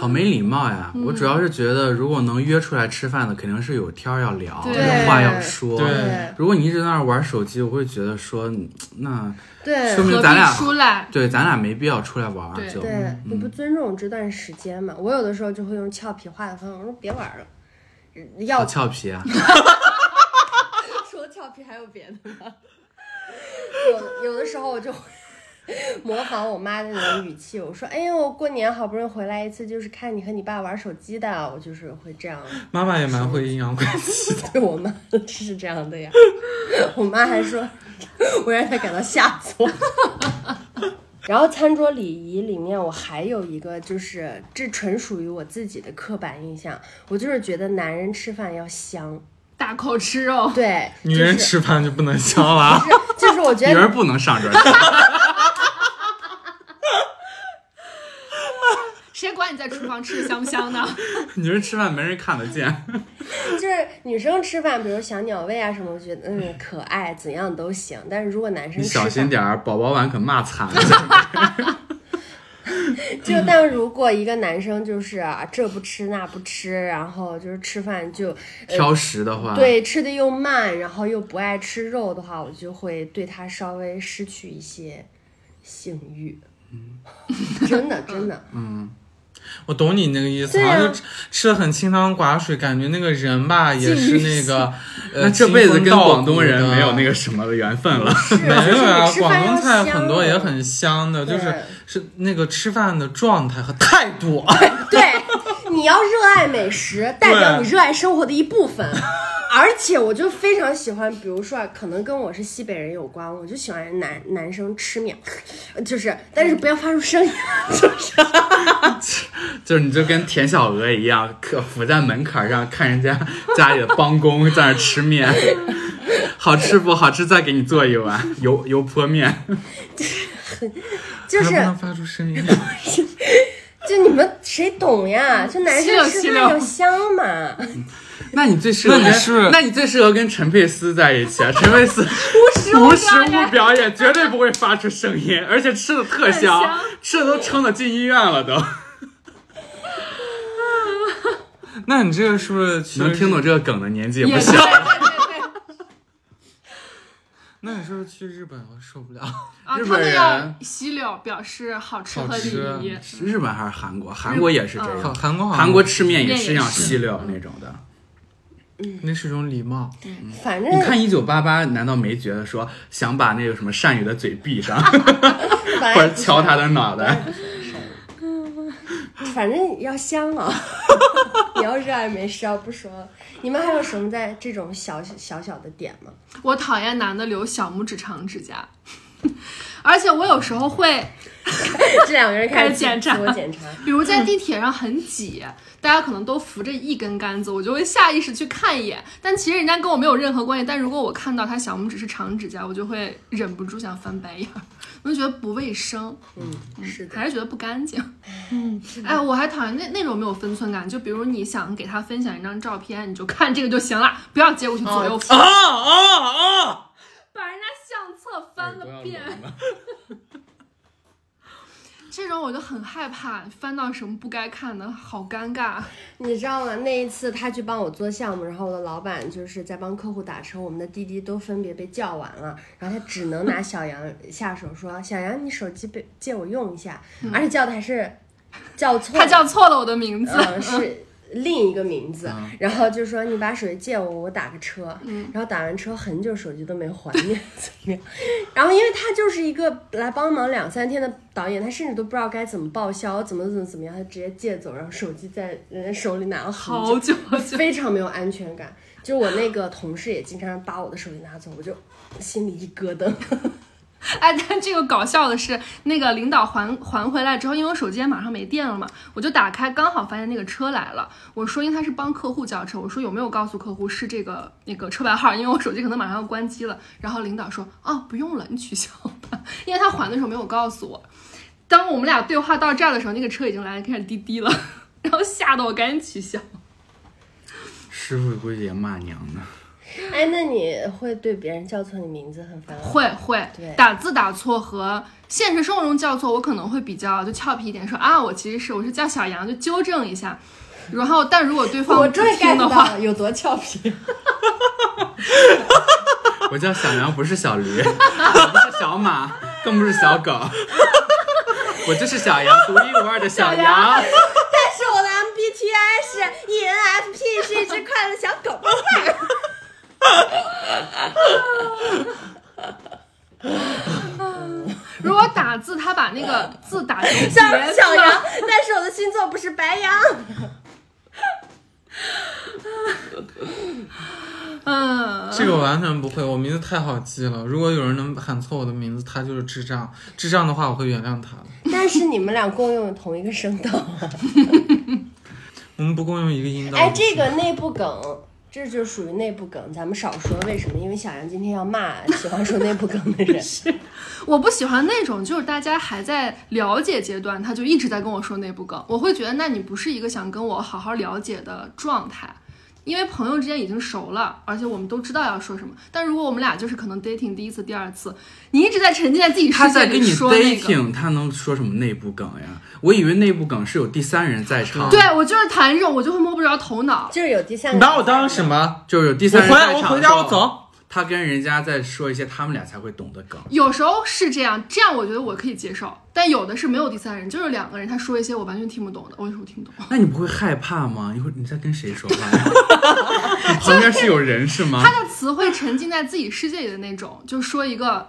好没礼貌呀！我主要是觉得，如果能约出来吃饭的，肯定是有天儿要聊，有话要说。对对如果你一直在那儿玩手机，我会觉得说，嗯那对说明咱俩出来？对咱俩没必要出来玩儿。对就对，你不尊重这段时间嘛？我有的时候就会用俏皮话的方式，我说别玩了，要好俏皮啊！除了俏皮还有别的吗？有有的时候我就会 模仿我妈的那种语气，我说：“哎呦，我过年好不容易回来一次，就是看你和你爸玩手机的。”我就是会这样妈妈也蛮会阴阳怪气的。对 我妈是这样的呀。我妈还说，我让她感到下作。然后餐桌礼仪里面，我还有一个，就是这纯属于我自己的刻板印象，我就是觉得男人吃饭要香，大口吃肉，对，女人吃饭就不能香了。就是就是我觉得女人不能上这谁管你在厨房吃的香不香呢？你说吃饭没人看得见，就是女生吃饭，比如小鸟胃啊什么，我觉得嗯可爱，怎样都行。但是如果男生小心点儿，宝宝碗可骂惨了。就但如果一个男生就是啊这不吃那不吃，然后就是吃饭就挑食的话，，对吃的又慢，然后又不爱吃肉的话，我就会对他稍微失去一些性欲。嗯真的真的，我懂你那个意思，好像就吃吃的很清汤寡水，感觉那个人吧也是那个，呃，这辈子跟广东人没有那个什么的缘分了。没有呀、就是你吃饭要广东菜很多也啊。很香的，就是是那个吃饭的状态和态度。对，你要热爱美食，代表你热爱生活的一部分。而且我就非常喜欢，比如说啊，可能跟我是西北人有关，我就喜欢男男生吃面，就是但是不要发出声音，就是就是你就跟田小娥一样，可伏在门槛上看人家家里的帮工在那吃面，好吃不好吃？再给你做一碗油油泼面。就是还不能发出声音。谁懂呀？就男生吃饭就香嘛，那你最适合跟那你是那你最适合跟陈佩斯在一起啊！陈佩斯无实无实物表演，绝对不会发出声音，而且吃的特香，香吃的都撑得进医院了都。那你这个是不是能听懂？这个梗的年纪也不小。那你是不是去日本我受不了？啊，日本他们要人吸溜，表示好吃和礼仪。日本还是韩国？韩国也是这韩样。韩国韩国吃面也是那样也是细溜那种的。那是种礼貌。反正你看一九八八，难道没觉得说想把那个什么善宇的嘴闭上，或者敲他的脑袋？反正要香啊！你要热爱美食，啊不说，你们还有什么在这种小小小的点吗？我讨厌男的留小拇指长指甲，而且我有时候会，这两个人开始检查自我检查，比如在地铁上很挤，大家可能都扶着一根杆子，我就会下意识去看一眼，但其实人家跟我没有任何关系。但如果我看到他小拇指是长指甲，我就会忍不住想翻白眼儿，我就觉得不卫生，嗯，是的，还是觉得不干净。嗯，哎，我还讨厌那那种没有分寸感，就比如你想给他分享一张照片，你就看这个就行了，不要接过去左右翻，啊啊啊！把人家相册翻个遍。这种我就很害怕，翻到什么不该看的，好尴尬。你知道吗？那一次他去帮我做项目，然后我的老板就是在帮客户打车，我们的滴滴都分别被叫完了，然后他只能拿小杨下手说：“小杨，你手机被借我用一下。”而且叫的还是叫错，他叫错了我的名字，嗯，是另一个名字，然后就说你把手机借我，我打个车，然后打完车很久手机都没还，你怎么样？然后因为他就是一个来帮忙两三天的导演，他甚至都不知道该怎么报销，怎么怎么怎么样，他直接借走，然后手机在人家手里拿了好久，久好久。非常没有安全感。就我那个同事也经常把我的手机拿走，我就心里一咯噔。哎，但这个搞笑的是，那个领导还还回来之后，因为我手机也马上没电了嘛，我就打开，刚好发现那个车来了。我说，因为他是帮客户叫车，我说有没有告诉客户是这个那个车牌号，因为我手机可能马上要关机了。然后领导说，哦，不用了，你取消吧，因为他还的时候没有告诉我。当我们俩对话到这儿的时候，那个车已经来了开始滴滴了，然后吓得我赶紧取消。师傅估计也骂娘呢。哎，那你会对别人叫错你名字很烦吗？会会对打字打错和现实生活中叫错，我可能会比较就俏皮一点，说啊，我其实是我是叫小杨，就纠正一下。然后，但如果对方不听的话，了有多俏皮。我叫小杨，不是小驴，我 不是小马，更不是小狗，我就是小杨，独一无二的小小羊。但是我的 MBTI 是 ENFP，是一只快乐的小狗。如果打字他把那个字打成 小羊，但是我的星座不是白羊。嗯，这个我完全不会，我名字太好记了。如果有人能喊错我的名字，他就是智障。智障的话，我会原谅他的。但是你们俩共用同一个声道。我们不共用一个音道。哎，这个内部梗，这就属于内部梗，咱们少说。为什么？因为小杨今天要骂喜欢说内部梗的人。我不喜欢那种就是大家还在了解阶段，他就一直在跟我说内部梗，我会觉得那你不是一个想跟我好好了解的状态。因为朋友之间已经熟了，而且我们都知道要说什么。但如果我们俩就是可能 dating 第一次、第二次，你一直在沉浸在自己世界里他在跟你说，dating，他能说什么内部梗呀？我以为内部梗是有第三人在场，对我就是谈这种，我就会摸不着头脑。就是有第三人。你把我当什？么？就是有第三人回来，我回家，我走。他跟人家在说一些他们俩才会懂的梗。有时候是这样，这样我觉得我可以接受，但有的是没有第三人，就是两个人他说一些我完全听不懂的，我有时候听不懂。那你不会害怕吗？一会儿你在跟谁说话 旁边是有人是吗？他的词汇沉浸在自己世界里的那种，就说一个，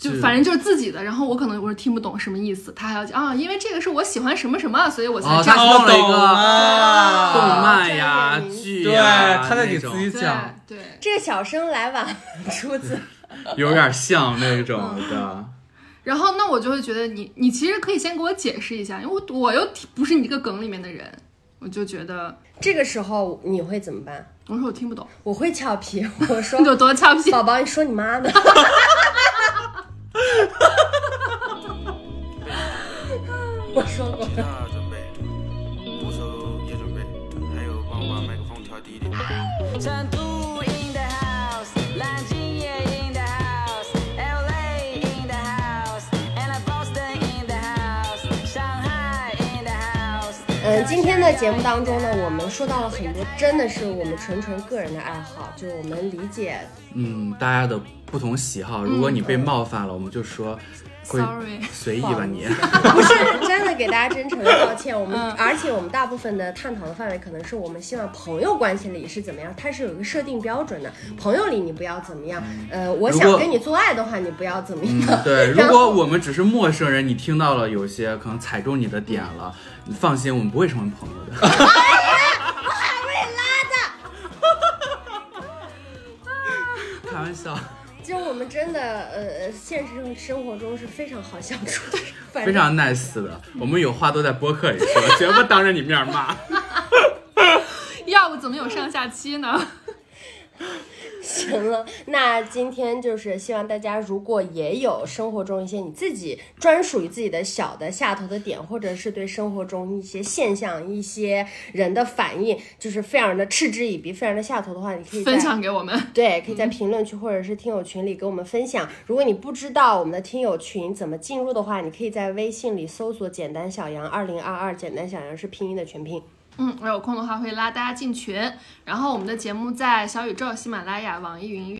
就反正就是自己的，然后我可能我是听不懂什么意思，他还要讲啊，因为这个是我喜欢什么什么，所以我才哦，这样。他是用了一个动漫呀、对，呀，他在给自己对讲。对，这个小生来晚出自有点像那种的。然后那我就会觉得你你其实可以先给我解释一下，因为我我又不是你这个梗里面的人，我就觉得这个时候你会怎么办？我说我听不懂，我会俏皮，我说 你有多俏皮？宝宝，你说你妈呢？我说过。吉他准备，鼓手也准备，还有帮我把麦克风调低一点。成都 in the house，南京也 in the house，LA in the house，and Boston in the house，上海 in the house。嗯，今天的节目当中呢，我们说到了很多，真的是我们纯纯个人的爱好，就是我们理解嗯，大家的不同喜好，如果你被冒犯了，我们就说 Sorry 随意吧你。不 是真的给大家真诚的道歉。我们、而且我们大部分的探讨的范围可能是我们希望朋友关系里是怎么样，它是有一个设定标准的。朋友里你不要怎么样，呃，我想跟你做爱的话，你不要怎么样。嗯，对，如果我们只是陌生人，你听到了有些可能踩中你的点了，你放心，我们不会成为朋友的。开玩笑，就我们真的呃，现实生生活中是非常好相处的，非常 nice 的，我们有话都在播客里说，绝不当着你面骂。要不怎么有上下期呢？行了，那今天就是希望大家，如果也有生活中一些你自己专属于自己的小的下头的点，或者是对生活中一些现象、一些人的反应，就是非常的嗤之以鼻、非常的下头的话，你可以分享给我们。对，可以在评论区或者是听友群里给我们分享。如果你不知道我们的听友群怎么进入的话，你可以在微信里搜索“简单小杨二零二二”，简单小杨是拼音的全拼。嗯，我有空的话会拉大家进群。然后我们的节目在小宇宙、喜马拉雅、网易云。